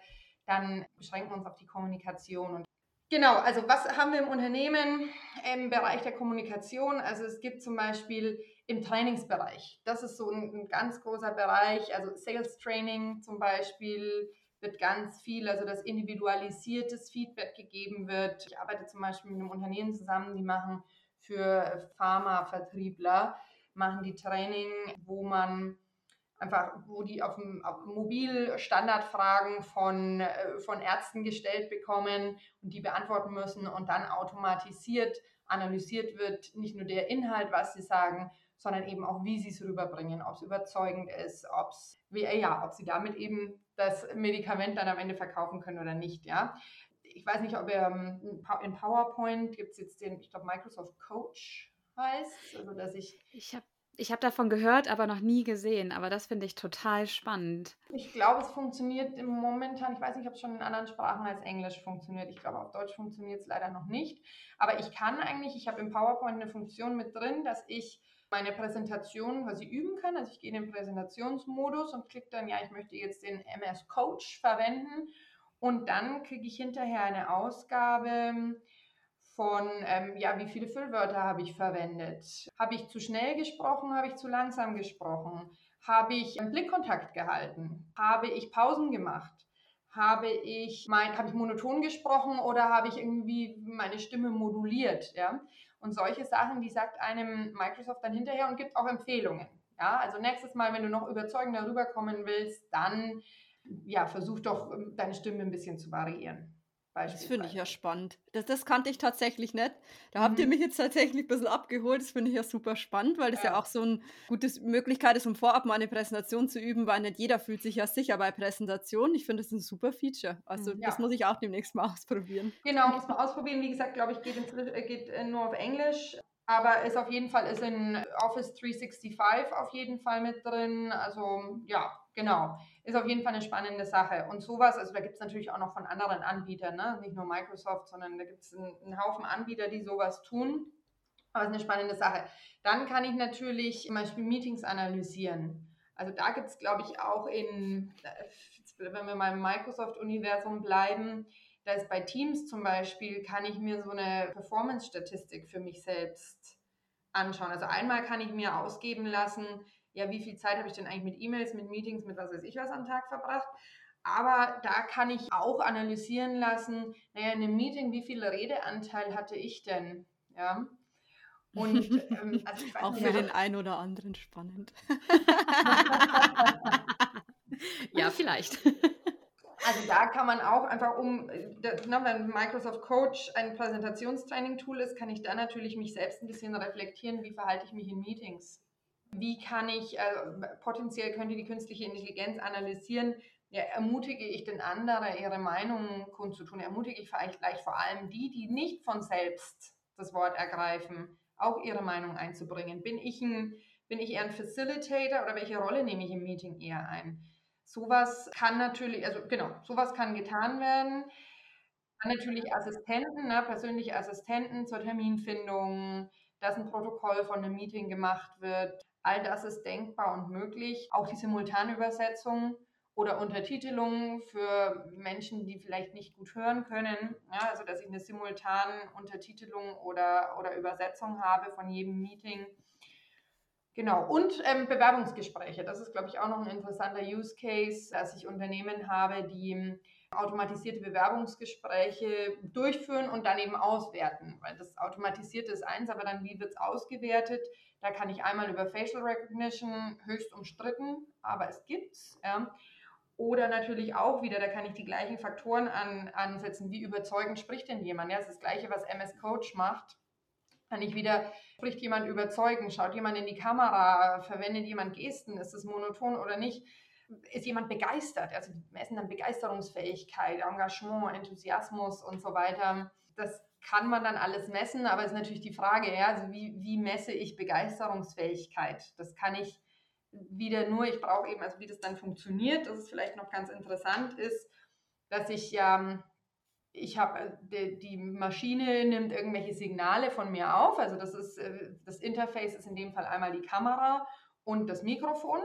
dann beschränken wir uns auf die Kommunikation. Und genau, also was haben wir im Unternehmen im Bereich der Kommunikation? Also es gibt zum Beispiel im Trainingsbereich, das ist so ein, ein ganz großer Bereich, also Sales Training zum Beispiel wird ganz viel, also dass individualisiertes Feedback gegeben wird. Ich arbeite zum Beispiel mit einem Unternehmen zusammen, die machen für Pharmavertriebler, machen die Training, wo man einfach, wo die auf, dem, auf mobil Standardfragen von, äh, von Ärzten gestellt bekommen und die beantworten müssen und dann automatisiert analysiert wird, nicht nur der Inhalt, was sie sagen, sondern eben auch, wie sie es rüberbringen, ob es überzeugend ist, ob es, ja, ob sie damit eben das Medikament dann am Ende verkaufen können oder nicht, ja. Ich weiß nicht, ob ihr ähm, in PowerPoint gibt es jetzt den, ich glaube, Microsoft Coach heißt, also dass ich. Ich habe ich habe davon gehört, aber noch nie gesehen. Aber das finde ich total spannend. Ich glaube, es funktioniert momentan. Ich weiß nicht, ob es schon in anderen Sprachen als Englisch funktioniert. Ich glaube, auf Deutsch funktioniert es leider noch nicht. Aber ich kann eigentlich, ich habe im PowerPoint eine Funktion mit drin, dass ich meine Präsentation quasi üben kann. Also ich gehe in den Präsentationsmodus und klicke dann, ja, ich möchte jetzt den MS Coach verwenden. Und dann kriege ich hinterher eine Ausgabe von, ähm, ja, wie viele Füllwörter habe ich verwendet? Habe ich zu schnell gesprochen? Habe ich zu langsam gesprochen? Habe ich einen Blickkontakt gehalten? Habe ich Pausen gemacht? Habe ich, mein, habe ich monoton gesprochen oder habe ich irgendwie meine Stimme moduliert? Ja? Und solche Sachen, die sagt einem Microsoft dann hinterher und gibt auch Empfehlungen. Ja, also nächstes Mal, wenn du noch überzeugender rüberkommen willst, dann ja, versuch doch ähm, deine Stimme ein bisschen zu variieren. Das finde ich ja spannend. Das, das kannte ich tatsächlich nicht. Da habt ihr mhm. mich jetzt tatsächlich ein bisschen abgeholt. Das finde ich ja super spannend, weil das ja. ja auch so eine gute Möglichkeit ist, um vorab mal eine Präsentation zu üben, weil nicht jeder fühlt sich ja sicher bei Präsentationen. Ich finde das ein super Feature. Also mhm, ja. das muss ich auch demnächst mal ausprobieren. Genau, muss man ausprobieren. Wie gesagt, glaube ich, geht, in, äh, geht äh, nur auf Englisch. Aber ist auf jeden Fall ist in Office 365 auf jeden Fall mit drin. Also ja, genau. Ist auf jeden Fall eine spannende Sache. Und sowas, also da gibt es natürlich auch noch von anderen Anbietern, ne? nicht nur Microsoft, sondern da gibt es einen, einen Haufen Anbieter, die sowas tun. Aber es ist eine spannende Sache. Dann kann ich natürlich zum Beispiel Meetings analysieren. Also da gibt es, glaube ich, auch in, wenn wir mal im Microsoft-Universum bleiben, da ist bei Teams zum Beispiel, kann ich mir so eine Performance-Statistik für mich selbst anschauen. Also einmal kann ich mir ausgeben lassen, ja, wie viel Zeit habe ich denn eigentlich mit E-Mails, mit Meetings, mit was weiß ich was am Tag verbracht. Aber da kann ich auch analysieren lassen, naja, in einem Meeting, wie viel Redeanteil hatte ich denn? Ja. Und ähm, also auch für den einen oder anderen spannend. ja, vielleicht. Also da kann man auch einfach um, ne, wenn Microsoft Coach ein Präsentationstraining-Tool ist, kann ich da natürlich mich selbst ein bisschen reflektieren, wie verhalte ich mich in Meetings. Wie kann ich, äh, potenziell könnte die künstliche Intelligenz analysieren, ja, ermutige ich den anderen, ihre Meinung kundzutun, ermutige ich vielleicht gleich vor allem die, die nicht von selbst das Wort ergreifen, auch ihre Meinung einzubringen. Bin ich, ein, bin ich eher ein Facilitator oder welche Rolle nehme ich im Meeting eher ein? Sowas kann natürlich, also genau, sowas kann getan werden. Dann natürlich Assistenten, ne, persönliche Assistenten zur Terminfindung, dass ein Protokoll von einem Meeting gemacht wird. All das ist denkbar und möglich. Auch die Simultanübersetzung oder Untertitelung für Menschen, die vielleicht nicht gut hören können. Ja, also dass ich eine simultane Untertitelung oder, oder Übersetzung habe von jedem Meeting. Genau, und ähm, Bewerbungsgespräche. Das ist, glaube ich, auch noch ein interessanter Use Case, dass ich Unternehmen habe, die ähm, automatisierte Bewerbungsgespräche durchführen und dann eben auswerten. Weil das automatisierte ist eins, aber dann wie wird es ausgewertet? Da kann ich einmal über Facial Recognition höchst umstritten, aber es gibt's. Ja. Oder natürlich auch wieder, da kann ich die gleichen Faktoren an, ansetzen. Wie überzeugend spricht denn jemand? Ja, das ist das Gleiche, was MS Coach macht. Kann ich wieder, spricht jemand überzeugend? Schaut jemand in die Kamera? Verwendet jemand Gesten? Ist es monoton oder nicht? Ist jemand begeistert? Also messen dann Begeisterungsfähigkeit, Engagement, Enthusiasmus und so weiter. Das kann man dann alles messen, aber es ist natürlich die Frage, ja, also wie, wie messe ich Begeisterungsfähigkeit? Das kann ich wieder nur, ich brauche eben, also wie das dann funktioniert, dass es vielleicht noch ganz interessant ist, dass ich ja, ähm, ich habe, äh, die, die, Maschine nimmt irgendwelche Signale von mir auf, also das ist, äh, das Interface ist in dem Fall einmal die Kamera und das Mikrofon.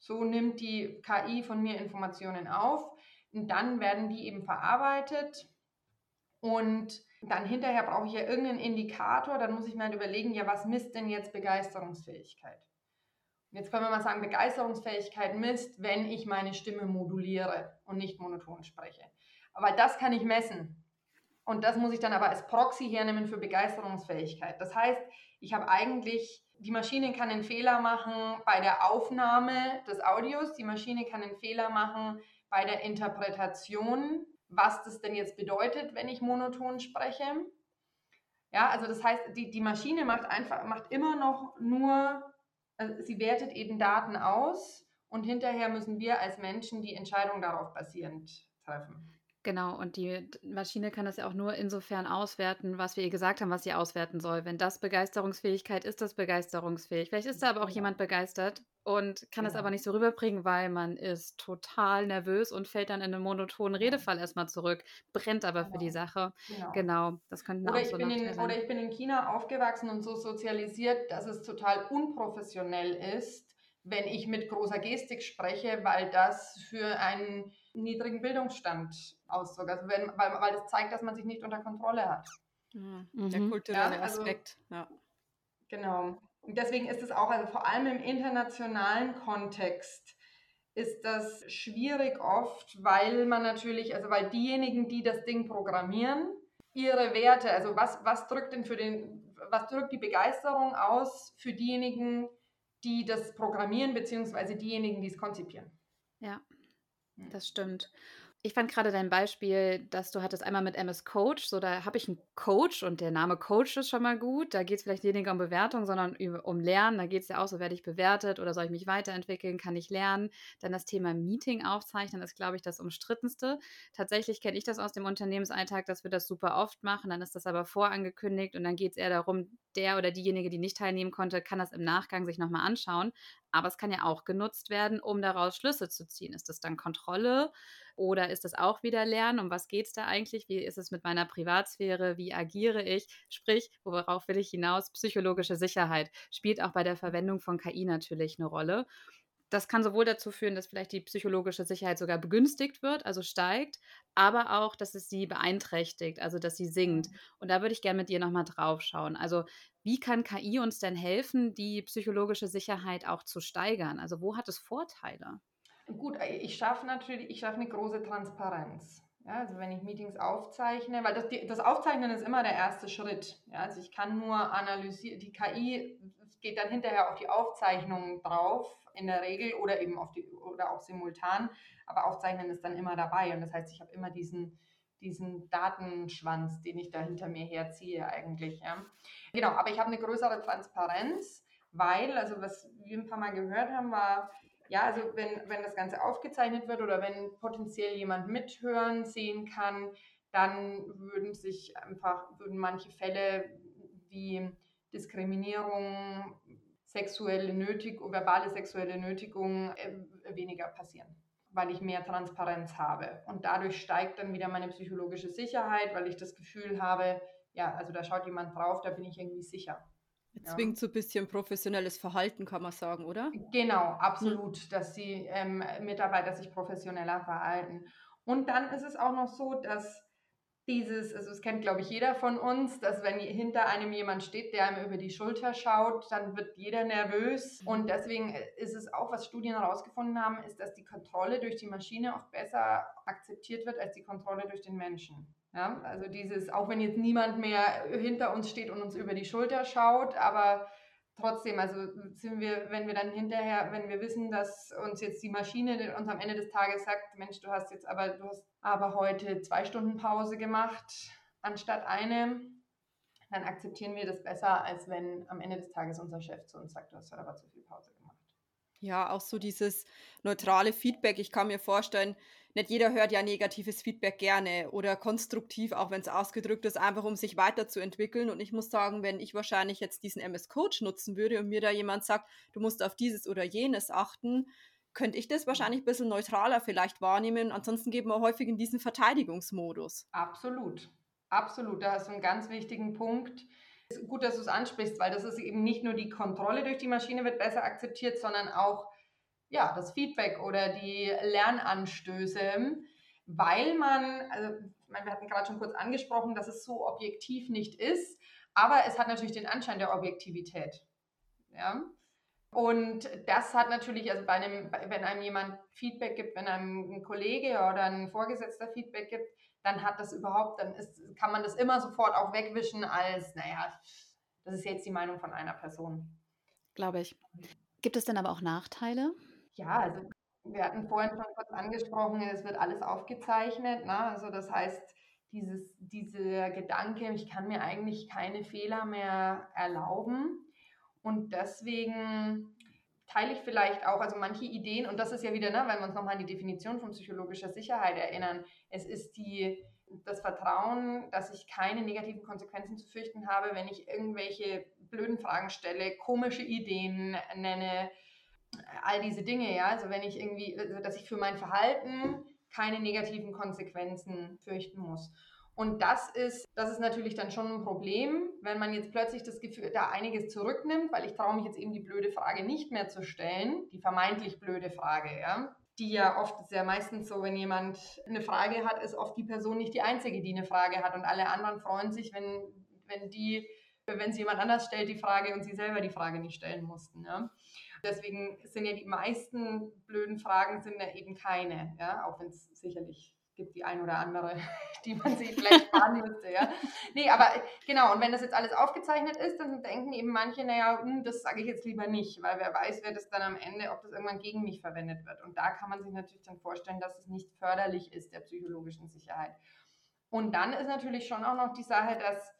So nimmt die KI von mir Informationen auf und dann werden die eben verarbeitet und dann hinterher brauche ich ja irgendeinen Indikator, dann muss ich mir halt überlegen, ja, was misst denn jetzt Begeisterungsfähigkeit? Jetzt können wir mal sagen, Begeisterungsfähigkeit misst, wenn ich meine Stimme moduliere und nicht monoton spreche. Aber das kann ich messen. Und das muss ich dann aber als Proxy hernehmen für Begeisterungsfähigkeit. Das heißt, ich habe eigentlich, die Maschine kann einen Fehler machen bei der Aufnahme des Audios, die Maschine kann einen Fehler machen bei der Interpretation, was das denn jetzt bedeutet, wenn ich monoton spreche. Ja, also das heißt, die, die Maschine macht einfach, macht immer noch nur also sie wertet eben Daten aus und hinterher müssen wir als Menschen die Entscheidung darauf basierend treffen. Genau, und die Maschine kann das ja auch nur insofern auswerten, was wir ihr gesagt haben, was sie auswerten soll. Wenn das Begeisterungsfähigkeit ist, das begeisterungsfähig. Vielleicht ist da aber auch jemand begeistert und kann es aber nicht so rüberbringen, weil man ist total nervös und fällt dann in einen monotonen Redefall erstmal zurück, brennt aber genau. für die genau. Sache. Genau, genau das könnte oder auch so ich bin in, Oder ich bin in China aufgewachsen und so sozialisiert, dass es total unprofessionell ist, wenn ich mit großer Gestik spreche, weil das für einen niedrigen Bildungsstand ausdrückt. Also wenn, weil, weil das zeigt, dass man sich nicht unter Kontrolle hat. Mhm. Der kulturelle ja, also, Aspekt. Ja. Genau. Und deswegen ist es auch, also vor allem im internationalen Kontext, ist das schwierig oft, weil man natürlich, also weil diejenigen, die das Ding programmieren, ihre Werte, also was, was drückt denn für den, was drückt die Begeisterung aus für diejenigen, die das programmieren, beziehungsweise diejenigen, die es konzipieren. Ja, hm. das stimmt. Ich fand gerade dein Beispiel, dass du hattest einmal mit MS Coach, so da habe ich einen Coach und der Name Coach ist schon mal gut. Da geht es vielleicht weniger um Bewertung, sondern um Lernen. Da geht es ja auch so, werde ich bewertet oder soll ich mich weiterentwickeln, kann ich lernen. Dann das Thema Meeting aufzeichnen ist, glaube ich, das umstrittenste. Tatsächlich kenne ich das aus dem Unternehmensalltag, dass wir das super oft machen. Dann ist das aber vorangekündigt und dann geht es eher darum, der oder diejenige, die nicht teilnehmen konnte, kann das im Nachgang sich nochmal anschauen. Aber es kann ja auch genutzt werden, um daraus Schlüsse zu ziehen. Ist das dann Kontrolle oder ist das auch wieder Lernen? Um was geht es da eigentlich? Wie ist es mit meiner Privatsphäre? Wie agiere ich? Sprich, worauf will ich hinaus? Psychologische Sicherheit spielt auch bei der Verwendung von KI natürlich eine Rolle. Das kann sowohl dazu führen, dass vielleicht die psychologische Sicherheit sogar begünstigt wird, also steigt, aber auch, dass es sie beeinträchtigt, also dass sie sinkt. Mhm. Und da würde ich gerne mit dir nochmal drauf schauen. Also wie kann KI uns denn helfen, die psychologische Sicherheit auch zu steigern? Also wo hat es Vorteile? Gut, äh, ich schaffe natürlich, ich schaffe eine große Transparenz. Ja, also wenn ich Meetings aufzeichne, weil das, das Aufzeichnen ist immer der erste Schritt. Ja, also ich kann nur analysieren, die KI geht dann hinterher auf die Aufzeichnung drauf, in der Regel, oder eben auf die, oder auch simultan, aber Aufzeichnen ist dann immer dabei. Und das heißt, ich habe immer diesen, diesen Datenschwanz, den ich da hinter mir herziehe eigentlich. Ja. Genau, aber ich habe eine größere Transparenz, weil, also was wir ein paar Mal gehört haben, war, ja, also wenn, wenn das Ganze aufgezeichnet wird oder wenn potenziell jemand mithören, sehen kann, dann würden sich einfach, würden manche Fälle wie Diskriminierung, sexuelle Nötigung, verbale sexuelle Nötigung äh, weniger passieren, weil ich mehr Transparenz habe. Und dadurch steigt dann wieder meine psychologische Sicherheit, weil ich das Gefühl habe, ja, also da schaut jemand drauf, da bin ich irgendwie sicher. Zwingt ja. so ein bisschen professionelles Verhalten, kann man sagen, oder? Genau, absolut, mhm. dass die ähm, Mitarbeiter sich professioneller verhalten. Und dann ist es auch noch so, dass dieses, also es kennt, glaube ich, jeder von uns, dass wenn hinter einem jemand steht, der einem über die Schulter schaut, dann wird jeder nervös. Mhm. Und deswegen ist es auch, was Studien herausgefunden haben, ist, dass die Kontrolle durch die Maschine oft besser akzeptiert wird als die Kontrolle durch den Menschen. Ja, also dieses, auch wenn jetzt niemand mehr hinter uns steht und uns über die Schulter schaut, aber trotzdem, also sind wir, wenn wir dann hinterher, wenn wir wissen, dass uns jetzt die Maschine uns am Ende des Tages sagt, Mensch, du hast jetzt aber, du hast aber heute zwei Stunden Pause gemacht anstatt eine, dann akzeptieren wir das besser, als wenn am Ende des Tages unser Chef zu uns sagt, du hast aber zu viel Pause gemacht. Ja, auch so dieses neutrale Feedback. Ich kann mir vorstellen, nicht jeder hört ja negatives Feedback gerne oder konstruktiv, auch wenn es ausgedrückt ist, einfach um sich weiterzuentwickeln. Und ich muss sagen, wenn ich wahrscheinlich jetzt diesen MS Coach nutzen würde und mir da jemand sagt, du musst auf dieses oder jenes achten, könnte ich das wahrscheinlich ein bisschen neutraler vielleicht wahrnehmen. Ansonsten geben wir häufig in diesen Verteidigungsmodus. Absolut. Absolut. Da hast du einen ganz wichtigen Punkt. Es ist gut, dass du es ansprichst, weil das ist eben nicht nur die Kontrolle durch die Maschine wird besser akzeptiert, sondern auch ja, das Feedback oder die Lernanstöße, weil man, also wir hatten gerade schon kurz angesprochen, dass es so objektiv nicht ist, aber es hat natürlich den Anschein der Objektivität. Ja? Und das hat natürlich, also bei einem, wenn einem jemand Feedback gibt, wenn einem ein Kollege oder ein Vorgesetzter Feedback gibt, dann hat das überhaupt, dann ist, kann man das immer sofort auch wegwischen als, naja, das ist jetzt die Meinung von einer Person. Glaube ich. Gibt es denn aber auch Nachteile? Ja, also wir hatten vorhin schon kurz angesprochen, es wird alles aufgezeichnet. Ne? Also das heißt, dieses, dieser Gedanke, ich kann mir eigentlich keine Fehler mehr erlauben. Und deswegen teile ich vielleicht auch, also manche Ideen, und das ist ja wieder, ne, wenn wir uns nochmal an die Definition von psychologischer Sicherheit erinnern, es ist die, das Vertrauen, dass ich keine negativen Konsequenzen zu fürchten habe, wenn ich irgendwelche blöden Fragen stelle, komische Ideen nenne, all diese Dinge, ja. Also wenn ich irgendwie, also dass ich für mein Verhalten keine negativen Konsequenzen fürchten muss. Und das ist, das ist natürlich dann schon ein Problem, wenn man jetzt plötzlich das Gefühl, da einiges zurücknimmt, weil ich traue mich jetzt eben die blöde Frage nicht mehr zu stellen, die vermeintlich blöde Frage, ja. Die ja oft ist ja meistens so, wenn jemand eine Frage hat, ist oft die Person nicht die einzige, die eine Frage hat und alle anderen freuen sich, wenn, wenn die, wenn sie jemand anders stellt die Frage und sie selber die Frage nicht stellen mussten, ja. Deswegen sind ja die meisten blöden Fragen sind ja eben keine, ja, auch wenn es sicherlich gibt die ein oder andere, die man sich vielleicht sparen müsste, ja. Nee, aber genau, und wenn das jetzt alles aufgezeichnet ist, dann denken eben manche, naja, hm, das sage ich jetzt lieber nicht, weil wer weiß, wer das dann am Ende, ob das irgendwann gegen mich verwendet wird. Und da kann man sich natürlich dann vorstellen, dass es nicht förderlich ist der psychologischen Sicherheit. Und dann ist natürlich schon auch noch die Sache, dass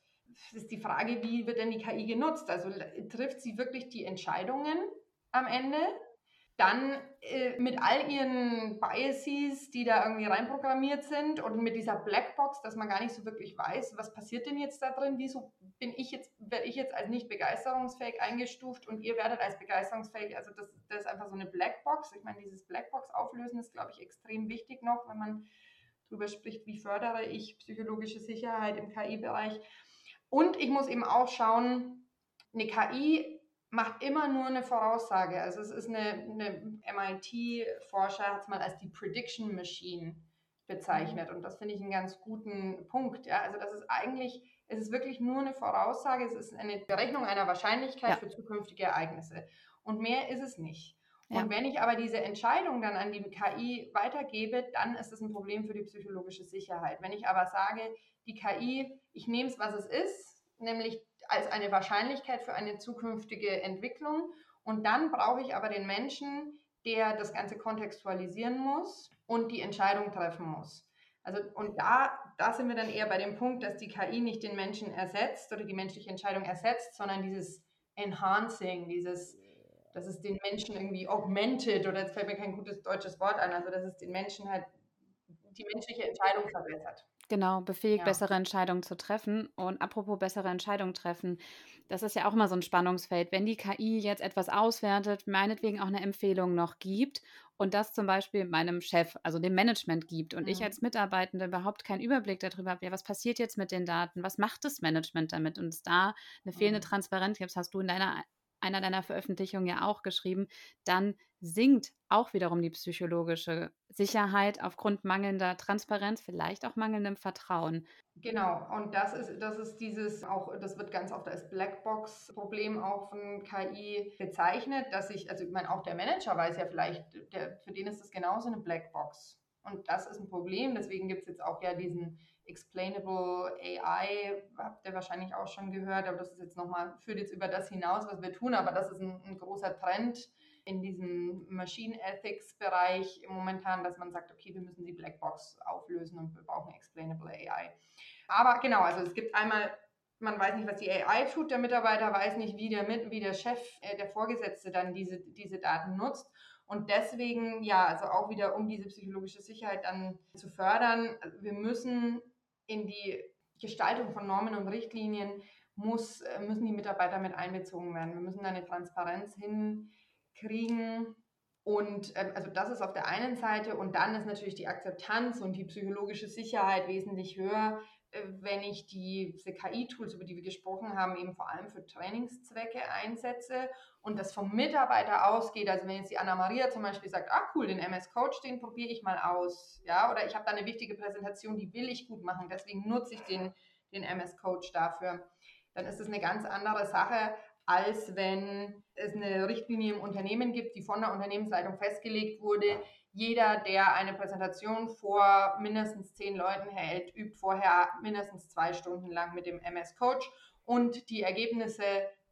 das ist die Frage, wie wird denn die KI genutzt? Also trifft sie wirklich die Entscheidungen am Ende. Dann äh, mit all ihren Biases, die da irgendwie reinprogrammiert sind und mit dieser Blackbox, dass man gar nicht so wirklich weiß, was passiert denn jetzt da drin? Wieso bin ich jetzt, werde ich jetzt als nicht begeisterungsfähig eingestuft und ihr werdet als begeisterungsfähig? Also das, das ist einfach so eine Blackbox. Ich meine, dieses Blackbox auflösen ist, glaube ich, extrem wichtig noch, wenn man darüber spricht, wie fördere ich psychologische Sicherheit im KI-Bereich. Und ich muss eben auch schauen, eine KI macht immer nur eine Voraussage. Also es ist eine, eine MIT-Forscher hat es mal als die Prediction Machine bezeichnet und das finde ich einen ganz guten Punkt. Ja? Also das ist eigentlich, es ist wirklich nur eine Voraussage, es ist eine Berechnung einer Wahrscheinlichkeit ja. für zukünftige Ereignisse und mehr ist es nicht. Ja. Und wenn ich aber diese Entscheidung dann an die KI weitergebe, dann ist es ein Problem für die psychologische Sicherheit. Wenn ich aber sage, die KI, ich nehme es, was es ist, nämlich als eine Wahrscheinlichkeit für eine zukünftige Entwicklung. Und dann brauche ich aber den Menschen, der das Ganze kontextualisieren muss und die Entscheidung treffen muss. Also, und da, da sind wir dann eher bei dem Punkt, dass die KI nicht den Menschen ersetzt oder die menschliche Entscheidung ersetzt, sondern dieses Enhancing, dieses, dass es den Menschen irgendwie augmented oder jetzt fällt mir kein gutes deutsches Wort an, also dass es den Menschen halt die menschliche Entscheidung verbessert. Genau, befähigt, ja. bessere Entscheidungen zu treffen. Und apropos bessere Entscheidungen treffen, das ist ja auch immer so ein Spannungsfeld. Wenn die KI jetzt etwas auswertet, meinetwegen auch eine Empfehlung noch gibt und das zum Beispiel meinem Chef, also dem Management gibt und mhm. ich als Mitarbeitende überhaupt keinen Überblick darüber habe, ja, was passiert jetzt mit den Daten, was macht das Management damit und es da eine fehlende mhm. Transparenz gibt, hast du in deiner einer deiner Veröffentlichungen ja auch geschrieben, dann sinkt auch wiederum die psychologische Sicherheit aufgrund mangelnder Transparenz, vielleicht auch mangelndem Vertrauen. Genau, und das ist, das ist dieses auch, das wird ganz oft als Blackbox-Problem auch von KI bezeichnet, dass ich, also ich meine, auch der Manager weiß ja vielleicht, der, für den ist das genauso eine Blackbox. Und das ist ein Problem, deswegen gibt es jetzt auch ja diesen Explainable AI, habt ihr wahrscheinlich auch schon gehört, aber das ist jetzt nochmal, führt jetzt über das hinaus, was wir tun, aber das ist ein, ein großer Trend in diesem Machine Ethics Bereich momentan, dass man sagt, okay, wir müssen die Blackbox auflösen und wir brauchen Explainable AI. Aber genau, also es gibt einmal man weiß nicht, was die AI tut, der Mitarbeiter weiß nicht, wie der, wie der Chef, äh, der Vorgesetzte dann diese, diese Daten nutzt. Und deswegen, ja, also auch wieder, um diese psychologische Sicherheit dann zu fördern, also wir müssen in die Gestaltung von Normen und Richtlinien, muss, äh, müssen die Mitarbeiter mit einbezogen werden. Wir müssen da eine Transparenz hinkriegen. Und äh, also das ist auf der einen Seite und dann ist natürlich die Akzeptanz und die psychologische Sicherheit wesentlich höher, wenn ich diese KI-Tools, über die wir gesprochen haben, eben vor allem für Trainingszwecke einsetze und das vom Mitarbeiter ausgeht, also wenn jetzt die Anna-Maria zum Beispiel sagt, ah cool, den MS-Coach, den probiere ich mal aus, ja, oder ich habe da eine wichtige Präsentation, die will ich gut machen, deswegen nutze ich den, den MS-Coach dafür, dann ist das eine ganz andere Sache, als wenn es eine Richtlinie im Unternehmen gibt, die von der Unternehmensleitung festgelegt wurde, jeder, der eine Präsentation vor mindestens zehn Leuten hält, übt vorher mindestens zwei Stunden lang mit dem MS-Coach und die Ergebnisse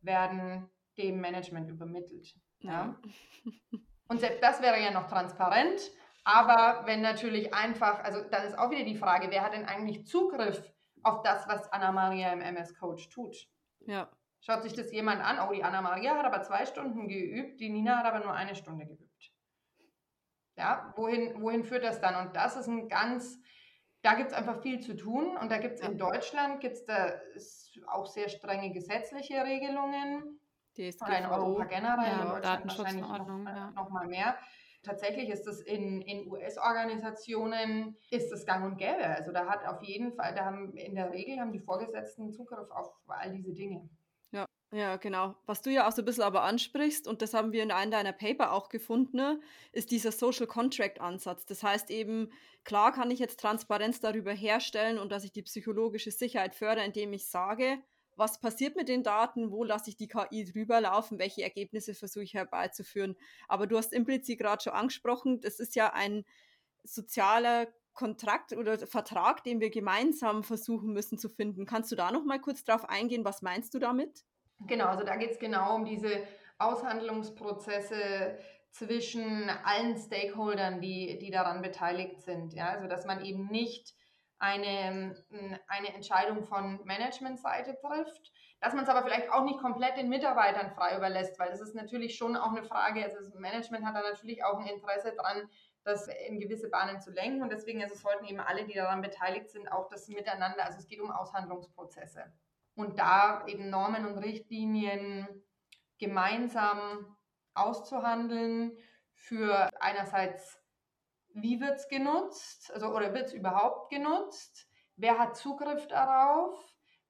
werden dem Management übermittelt. Ja. Und selbst das wäre ja noch transparent, aber wenn natürlich einfach, also dann ist auch wieder die Frage, wer hat denn eigentlich Zugriff auf das, was Anna-Maria im MS-Coach tut? Ja. Schaut sich das jemand an, oh, die Anna-Maria hat aber zwei Stunden geübt, die Nina hat aber nur eine Stunde geübt. Ja, wohin, wohin führt das dann? Und das ist ein ganz, da gibt es einfach viel zu tun. Und da gibt es in Deutschland gibt's da auch sehr strenge gesetzliche Regelungen. DSGVO. Oder in Europa generell, ja, in Deutschland wahrscheinlich noch, ja. noch mal mehr. Tatsächlich ist das in, in US-Organisationen ist das gang und gäbe. Also da hat auf jeden Fall, da haben in der Regel haben die Vorgesetzten Zugriff auf all diese Dinge. Ja, genau. Was du ja auch so ein bisschen aber ansprichst, und das haben wir in einem deiner Paper auch gefunden, ist dieser Social Contract Ansatz. Das heißt eben, klar kann ich jetzt Transparenz darüber herstellen und dass ich die psychologische Sicherheit fördere, indem ich sage, was passiert mit den Daten, wo lasse ich die KI drüber laufen, welche Ergebnisse versuche ich herbeizuführen. Aber du hast implizit gerade schon angesprochen, das ist ja ein sozialer Kontrakt oder Vertrag, den wir gemeinsam versuchen müssen zu finden. Kannst du da noch mal kurz drauf eingehen? Was meinst du damit? Genau, also da geht es genau um diese Aushandlungsprozesse zwischen allen Stakeholdern, die, die daran beteiligt sind. Ja? Also dass man eben nicht eine, eine Entscheidung von Managementseite trifft, dass man es aber vielleicht auch nicht komplett den Mitarbeitern frei überlässt, weil das ist natürlich schon auch eine Frage, also das Management hat da natürlich auch ein Interesse dran, das in gewisse Bahnen zu lenken und deswegen also sollten eben alle, die daran beteiligt sind, auch das miteinander, also es geht um Aushandlungsprozesse und da eben Normen und Richtlinien gemeinsam auszuhandeln für einerseits, wie wird es genutzt, also oder wird es überhaupt genutzt, wer hat Zugriff darauf,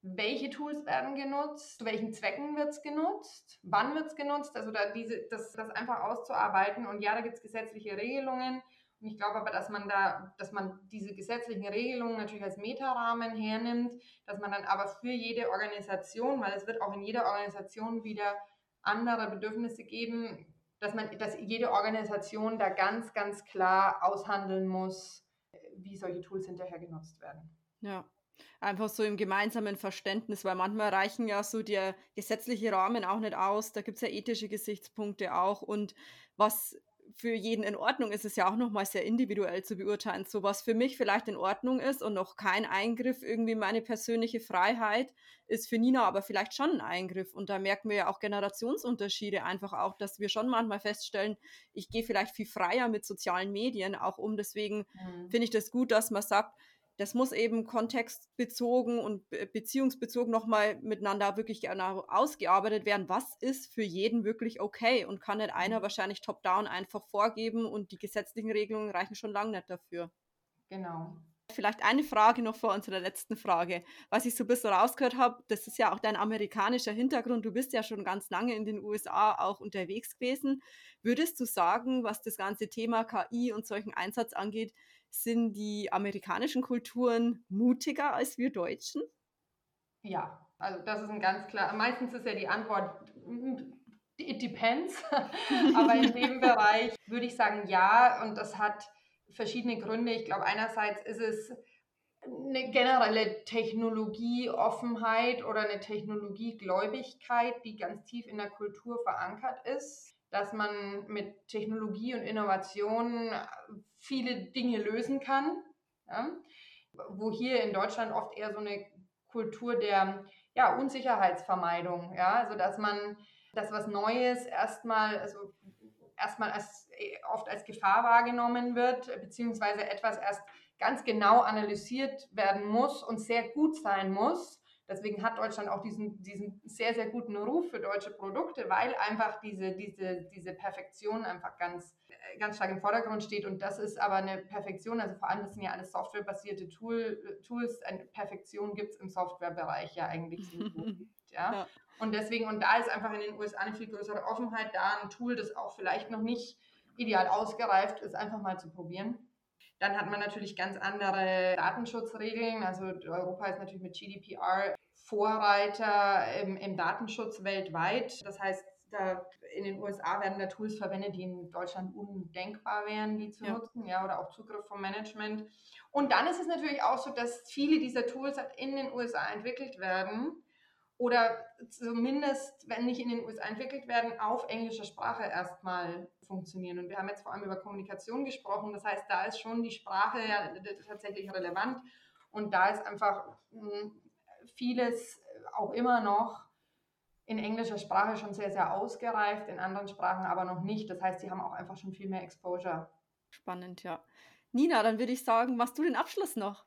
welche Tools werden genutzt, zu welchen Zwecken wird es genutzt, wann wird es genutzt, also da diese, das, das einfach auszuarbeiten. Und ja, da gibt es gesetzliche Regelungen, und ich glaube aber, dass man da, dass man diese gesetzlichen Regelungen natürlich als Metarahmen hernimmt, dass man dann aber für jede Organisation, weil es wird auch in jeder Organisation wieder andere Bedürfnisse geben, dass man, dass jede Organisation da ganz, ganz klar aushandeln muss, wie solche Tools hinterher genutzt werden. Ja. Einfach so im gemeinsamen Verständnis, weil manchmal reichen ja so der gesetzliche Rahmen auch nicht aus. Da gibt es ja ethische Gesichtspunkte auch. Und was für jeden in Ordnung ist, ist ja auch nochmal sehr individuell zu beurteilen. So was für mich vielleicht in Ordnung ist und noch kein Eingriff irgendwie in meine persönliche Freiheit, ist für Nina aber vielleicht schon ein Eingriff. Und da merken wir ja auch Generationsunterschiede einfach auch, dass wir schon manchmal feststellen, ich gehe vielleicht viel freier mit sozialen Medien auch um. Deswegen mhm. finde ich das gut, dass man sagt, das muss eben kontextbezogen und beziehungsbezogen nochmal miteinander wirklich genau ausgearbeitet werden. Was ist für jeden wirklich okay und kann nicht einer mhm. wahrscheinlich top-down einfach vorgeben und die gesetzlichen Regelungen reichen schon lange nicht dafür. Genau. Vielleicht eine Frage noch vor unserer letzten Frage. Was ich so ein bisschen rausgehört habe, das ist ja auch dein amerikanischer Hintergrund. Du bist ja schon ganz lange in den USA auch unterwegs gewesen. Würdest du sagen, was das ganze Thema KI und solchen Einsatz angeht, sind die amerikanischen Kulturen mutiger als wir Deutschen? Ja, also das ist ein ganz klar. Meistens ist ja die Antwort, it depends. Aber in dem Bereich würde ich sagen ja. Und das hat verschiedene Gründe. Ich glaube, einerseits ist es eine generelle Technologieoffenheit oder eine Technologiegläubigkeit, die ganz tief in der Kultur verankert ist, dass man mit Technologie und Innovation viele Dinge lösen kann. Ja? Wo hier in Deutschland oft eher so eine Kultur der ja, Unsicherheitsvermeidung, ja, also dass man das was Neues erstmal, also erstmal als, oft als Gefahr wahrgenommen wird, beziehungsweise etwas erst ganz genau analysiert werden muss und sehr gut sein muss. Deswegen hat Deutschland auch diesen, diesen sehr, sehr guten Ruf für deutsche Produkte, weil einfach diese, diese, diese Perfektion einfach ganz, ganz stark im Vordergrund steht. Und das ist aber eine Perfektion, also vor allem, das sind ja alles softwarebasierte Tool, Tools. Eine Perfektion gibt es im Softwarebereich ja eigentlich nicht. ja? ja. Und deswegen, und da ist einfach in den USA eine viel größere Offenheit da, ein Tool, das auch vielleicht noch nicht ideal ausgereift ist, einfach mal zu probieren. Dann hat man natürlich ganz andere Datenschutzregeln. Also Europa ist natürlich mit GDPR Vorreiter im, im Datenschutz weltweit. Das heißt, da in den USA werden da Tools verwendet, die in Deutschland undenkbar wären, die zu ja. nutzen, ja, oder auch Zugriff vom Management. Und dann ist es natürlich auch so, dass viele dieser Tools in den USA entwickelt werden oder zumindest, wenn nicht in den USA entwickelt werden, auf englischer Sprache erstmal funktionieren. Und wir haben jetzt vor allem über Kommunikation gesprochen. Das heißt, da ist schon die Sprache ja tatsächlich relevant. Und da ist einfach hm, vieles auch immer noch in englischer Sprache schon sehr, sehr ausgereift, in anderen Sprachen aber noch nicht. Das heißt, sie haben auch einfach schon viel mehr Exposure. Spannend, ja. Nina, dann würde ich sagen, machst du den Abschluss noch?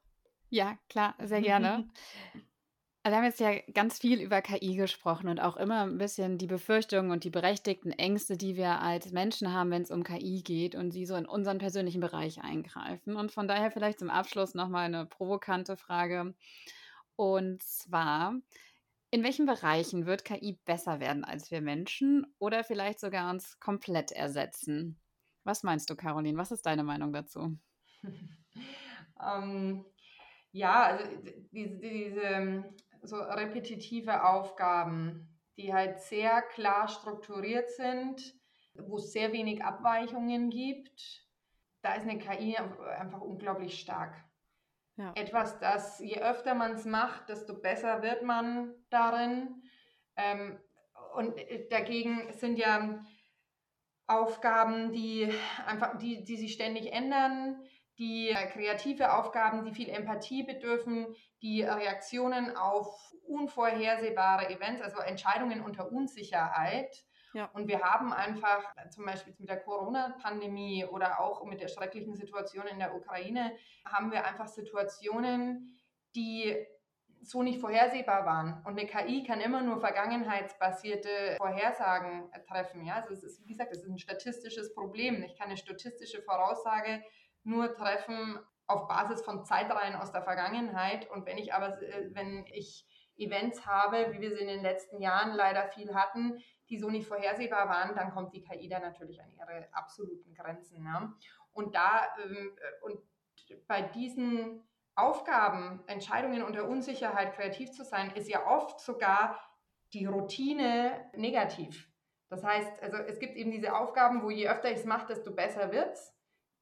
Ja, klar, sehr gerne. Also wir haben jetzt ja ganz viel über KI gesprochen und auch immer ein bisschen die Befürchtungen und die berechtigten Ängste, die wir als Menschen haben, wenn es um KI geht und sie so in unseren persönlichen Bereich eingreifen. Und von daher vielleicht zum Abschluss nochmal eine provokante Frage. Und zwar, in welchen Bereichen wird KI besser werden als wir Menschen oder vielleicht sogar uns komplett ersetzen? Was meinst du, Caroline? Was ist deine Meinung dazu? ähm, ja, also diese, diese so repetitive Aufgaben, die halt sehr klar strukturiert sind, wo es sehr wenig Abweichungen gibt, da ist eine KI einfach unglaublich stark. Ja. Etwas, das je öfter man es macht, desto besser wird man darin. Ähm, und dagegen sind ja Aufgaben, die einfach, die, die sich ständig ändern, die äh, kreative Aufgaben, die viel Empathie bedürfen, die Reaktionen auf unvorhersehbare Events, also Entscheidungen unter Unsicherheit. Ja. Und wir haben einfach zum Beispiel mit der Corona-Pandemie oder auch mit der schrecklichen Situation in der Ukraine, haben wir einfach Situationen, die so nicht vorhersehbar waren. Und eine KI kann immer nur vergangenheitsbasierte Vorhersagen treffen. Ja? Also es ist, wie gesagt, es ist ein statistisches Problem. Ich kann eine statistische Voraussage nur treffen auf Basis von Zeitreihen aus der Vergangenheit. Und wenn ich aber, äh, wenn ich Events habe, wie wir sie in den letzten Jahren leider viel hatten, die so nicht vorhersehbar waren, dann kommt die KI da natürlich an ihre absoluten Grenzen. Ne? Und da ähm, äh, und bei diesen Aufgaben, Entscheidungen unter Unsicherheit kreativ zu sein, ist ja oft sogar die Routine negativ. Das heißt, also es gibt eben diese Aufgaben, wo je öfter ich es mache, desto besser wird es.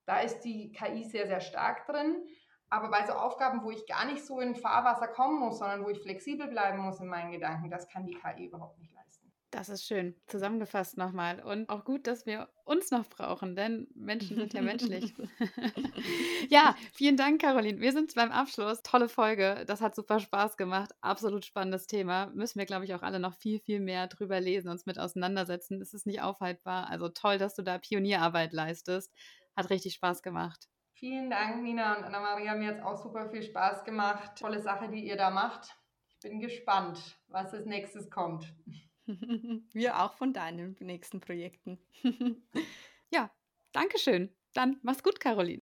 Da ist die KI sehr, sehr stark drin. Aber bei so Aufgaben, wo ich gar nicht so in Fahrwasser kommen muss, sondern wo ich flexibel bleiben muss in meinen Gedanken, das kann die KI überhaupt nicht leisten. Das ist schön zusammengefasst nochmal. Und auch gut, dass wir uns noch brauchen, denn Menschen sind ja menschlich. ja, vielen Dank, Caroline. Wir sind beim Abschluss. Tolle Folge. Das hat super Spaß gemacht. Absolut spannendes Thema. Müssen wir, glaube ich, auch alle noch viel, viel mehr drüber lesen, uns mit auseinandersetzen. Es ist nicht aufhaltbar. Also toll, dass du da Pionierarbeit leistest. Hat richtig Spaß gemacht. Vielen Dank, Nina und Anna-Maria. Mir hat es auch super viel Spaß gemacht. Tolle Sache, die ihr da macht. Ich bin gespannt, was als nächstes kommt. Wir auch von deinen nächsten Projekten. ja, Dankeschön. Dann mach's gut, Caroline.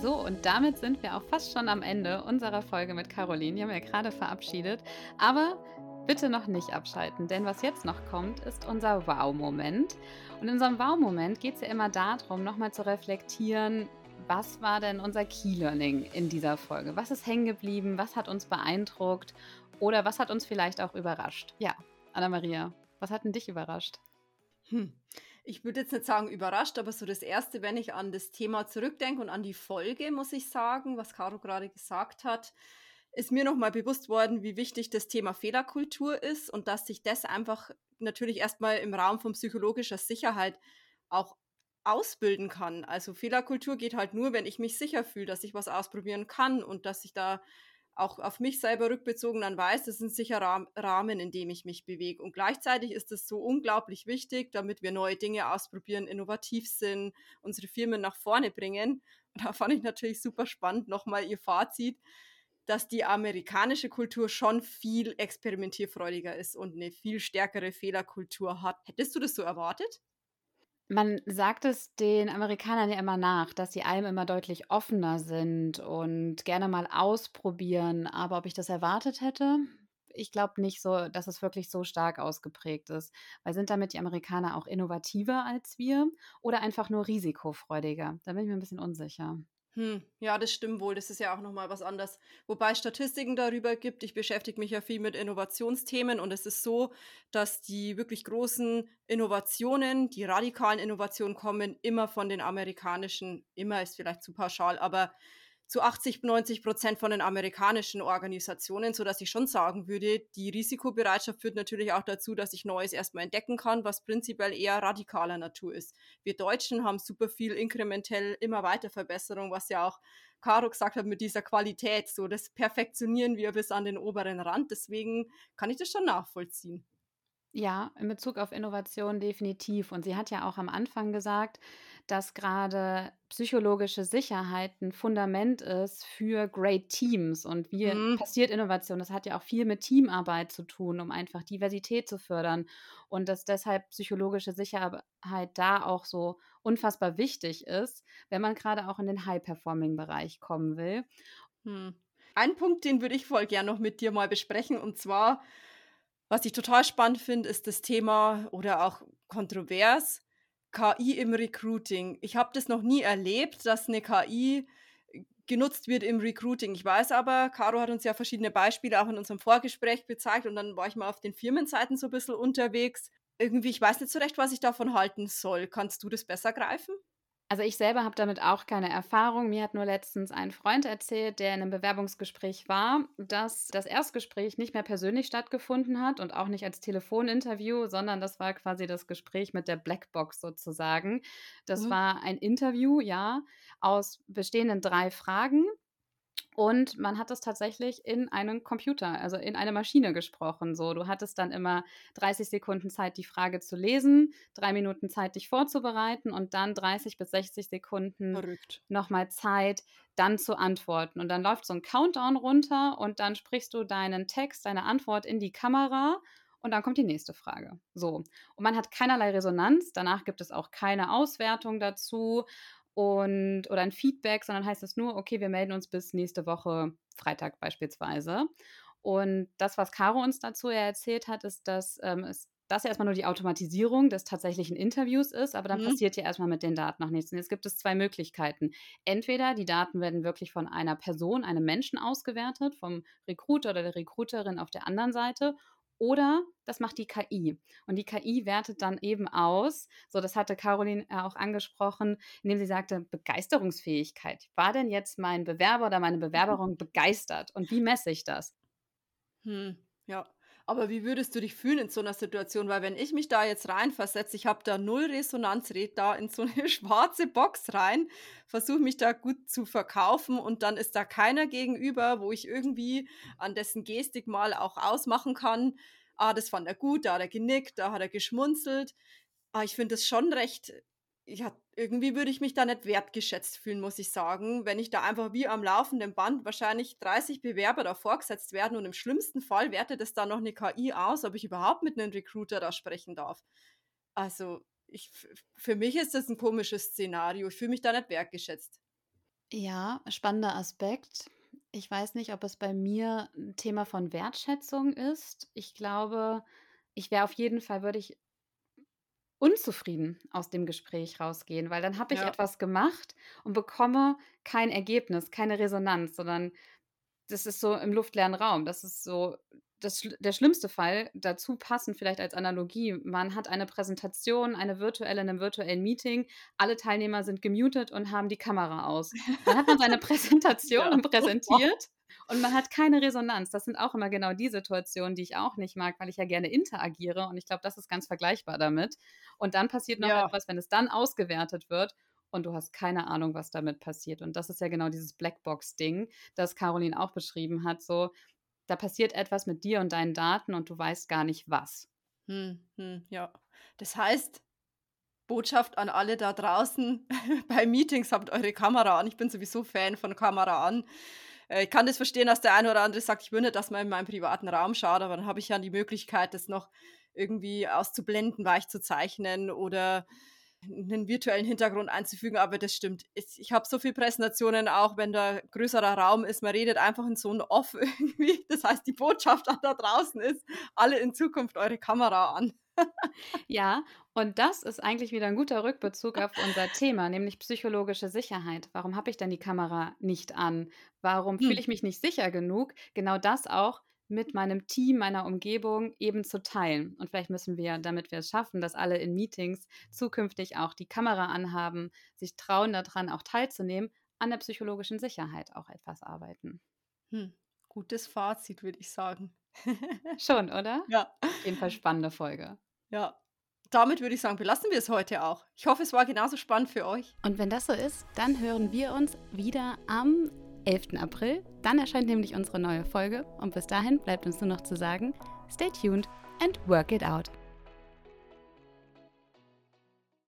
So, und damit sind wir auch fast schon am Ende unserer Folge mit Caroline. Die haben wir ja gerade verabschiedet. Aber bitte noch nicht abschalten, denn was jetzt noch kommt, ist unser Wow-Moment. Und in unserem Wow-Moment geht es ja immer darum, nochmal zu reflektieren, was war denn unser Key-Learning in dieser Folge? Was ist hängen geblieben? Was hat uns beeindruckt? Oder was hat uns vielleicht auch überrascht? Ja, Anna-Maria, was hat denn dich überrascht? Hm. ich würde jetzt nicht sagen überrascht, aber so das Erste, wenn ich an das Thema zurückdenke und an die Folge, muss ich sagen, was Caro gerade gesagt hat, ist mir nochmal bewusst worden, wie wichtig das Thema Fehlerkultur ist und dass sich das einfach natürlich erstmal im Raum von psychologischer Sicherheit auch ausbilden kann. Also Fehlerkultur geht halt nur, wenn ich mich sicher fühle, dass ich was ausprobieren kann und dass ich da auch auf mich selber rückbezogen dann weiß, das ist ein sicherer Rahmen, in dem ich mich bewege. Und gleichzeitig ist es so unglaublich wichtig, damit wir neue Dinge ausprobieren, innovativ sind, unsere Firmen nach vorne bringen. Und da fand ich natürlich super spannend nochmal ihr Fazit, dass die amerikanische Kultur schon viel experimentierfreudiger ist und eine viel stärkere Fehlerkultur hat. Hättest du das so erwartet? Man sagt es den Amerikanern ja immer nach, dass sie allem immer deutlich offener sind und gerne mal ausprobieren. Aber ob ich das erwartet hätte, ich glaube nicht so, dass es wirklich so stark ausgeprägt ist. Weil sind damit die Amerikaner auch innovativer als wir oder einfach nur risikofreudiger? Da bin ich mir ein bisschen unsicher. Hm, ja, das stimmt wohl. Das ist ja auch nochmal was anderes. Wobei Statistiken darüber gibt. Ich beschäftige mich ja viel mit Innovationsthemen und es ist so, dass die wirklich großen Innovationen, die radikalen Innovationen kommen immer von den amerikanischen, immer ist vielleicht zu pauschal, aber zu 80, 90 Prozent von den amerikanischen Organisationen, so dass ich schon sagen würde, die Risikobereitschaft führt natürlich auch dazu, dass ich Neues erstmal entdecken kann, was prinzipiell eher radikaler Natur ist. Wir Deutschen haben super viel inkrementell immer weiter Verbesserung, was ja auch Caro gesagt hat mit dieser Qualität, so das perfektionieren wir bis an den oberen Rand. Deswegen kann ich das schon nachvollziehen. Ja, in Bezug auf Innovation definitiv. Und sie hat ja auch am Anfang gesagt, dass gerade psychologische Sicherheit ein Fundament ist für Great Teams. Und wie mhm. passiert Innovation? Das hat ja auch viel mit Teamarbeit zu tun, um einfach Diversität zu fördern. Und dass deshalb psychologische Sicherheit da auch so unfassbar wichtig ist, wenn man gerade auch in den High-Performing-Bereich kommen will. Mhm. Ein Punkt, den würde ich voll gern noch mit dir mal besprechen. Und zwar, was ich total spannend finde, ist das Thema oder auch kontrovers KI im Recruiting. Ich habe das noch nie erlebt, dass eine KI genutzt wird im Recruiting. Ich weiß aber, Caro hat uns ja verschiedene Beispiele auch in unserem Vorgespräch gezeigt und dann war ich mal auf den Firmenseiten so ein bisschen unterwegs. Irgendwie, ich weiß nicht so recht, was ich davon halten soll. Kannst du das besser greifen? Also ich selber habe damit auch keine Erfahrung. Mir hat nur letztens ein Freund erzählt, der in einem Bewerbungsgespräch war, dass das Erstgespräch nicht mehr persönlich stattgefunden hat und auch nicht als Telefoninterview, sondern das war quasi das Gespräch mit der Blackbox sozusagen. Das mhm. war ein Interview, ja, aus bestehenden drei Fragen und man hat es tatsächlich in einen Computer, also in eine Maschine gesprochen. So, du hattest dann immer 30 Sekunden Zeit, die Frage zu lesen, drei Minuten Zeit, dich vorzubereiten und dann 30 bis 60 Sekunden nochmal Zeit, dann zu antworten. Und dann läuft so ein Countdown runter und dann sprichst du deinen Text, deine Antwort in die Kamera und dann kommt die nächste Frage. So. Und man hat keinerlei Resonanz. Danach gibt es auch keine Auswertung dazu und oder ein Feedback, sondern heißt es nur, okay, wir melden uns bis nächste Woche Freitag beispielsweise. Und das, was Caro uns dazu ja erzählt hat, ist, dass ähm, es das ja erstmal nur die Automatisierung des tatsächlichen Interviews ist, aber dann mhm. passiert ja erstmal mit den Daten noch nichts. Und jetzt gibt es zwei Möglichkeiten. Entweder die Daten werden wirklich von einer Person, einem Menschen ausgewertet, vom Recruiter oder der Recruiterin auf der anderen Seite, oder das macht die KI. Und die KI wertet dann eben aus, so das hatte Caroline auch angesprochen, indem sie sagte, Begeisterungsfähigkeit. War denn jetzt mein Bewerber oder meine Bewerberin begeistert? Und wie messe ich das? Hm, ja. Aber wie würdest du dich fühlen in so einer Situation? Weil wenn ich mich da jetzt reinversetze, ich habe da null Resonanz, red da in so eine schwarze Box rein, versuche mich da gut zu verkaufen und dann ist da keiner gegenüber, wo ich irgendwie an dessen Gestik mal auch ausmachen kann, ah, das fand er gut, da hat er genickt, da hat er geschmunzelt. Ah, ich finde das schon recht ja, irgendwie würde ich mich da nicht wertgeschätzt fühlen, muss ich sagen, wenn ich da einfach wie am laufenden Band wahrscheinlich 30 Bewerber da vorgesetzt werden und im schlimmsten Fall wertet es dann noch eine KI aus, ob ich überhaupt mit einem Recruiter da sprechen darf. Also, ich, für mich ist das ein komisches Szenario. Ich fühle mich da nicht wertgeschätzt. Ja, spannender Aspekt. Ich weiß nicht, ob es bei mir ein Thema von Wertschätzung ist. Ich glaube, ich wäre auf jeden Fall, würde ich unzufrieden aus dem Gespräch rausgehen, weil dann habe ich ja. etwas gemacht und bekomme kein Ergebnis, keine Resonanz, sondern das ist so im luftleeren Raum. Das ist so, das, der schlimmste Fall, dazu passend vielleicht als Analogie, man hat eine Präsentation, eine virtuelle in einem virtuellen Meeting, alle Teilnehmer sind gemutet und haben die Kamera aus. Dann hat man seine Präsentation ja. präsentiert und man hat keine Resonanz. Das sind auch immer genau die Situationen, die ich auch nicht mag, weil ich ja gerne interagiere und ich glaube, das ist ganz vergleichbar damit. Und dann passiert noch ja. etwas, wenn es dann ausgewertet wird und du hast keine Ahnung, was damit passiert. Und das ist ja genau dieses Blackbox-Ding, das Caroline auch beschrieben hat. So, da passiert etwas mit dir und deinen Daten und du weißt gar nicht was. Hm, hm, ja. Das heißt, Botschaft an alle da draußen, bei Meetings habt eure Kamera an. Ich bin sowieso Fan von Kamera an. Äh, ich kann das verstehen, dass der eine oder andere sagt, ich will nicht, dass man in meinem privaten Raum schaut, aber dann habe ich ja die Möglichkeit, das noch irgendwie auszublenden, weich zu zeichnen oder einen virtuellen Hintergrund einzufügen, aber das stimmt. Ich habe so viele Präsentationen, auch wenn da größerer Raum ist, man redet einfach in so ein Off irgendwie. Das heißt, die Botschaft da draußen ist, alle in Zukunft eure Kamera an. Ja, und das ist eigentlich wieder ein guter Rückbezug auf unser Thema, nämlich psychologische Sicherheit. Warum habe ich denn die Kamera nicht an? Warum hm. fühle ich mich nicht sicher genug? Genau das auch mit meinem Team, meiner Umgebung eben zu teilen. Und vielleicht müssen wir, damit wir es schaffen, dass alle in Meetings zukünftig auch die Kamera anhaben, sich trauen daran auch teilzunehmen, an der psychologischen Sicherheit auch etwas arbeiten. Hm. Gutes Fazit, würde ich sagen. Schon, oder? Ja. Auf jeden Fall spannende Folge. Ja. Damit würde ich sagen, belassen wir es heute auch. Ich hoffe, es war genauso spannend für euch. Und wenn das so ist, dann hören wir uns wieder am 11. April. Dann erscheint nämlich unsere neue Folge und bis dahin bleibt uns nur noch zu sagen, stay tuned and work it out.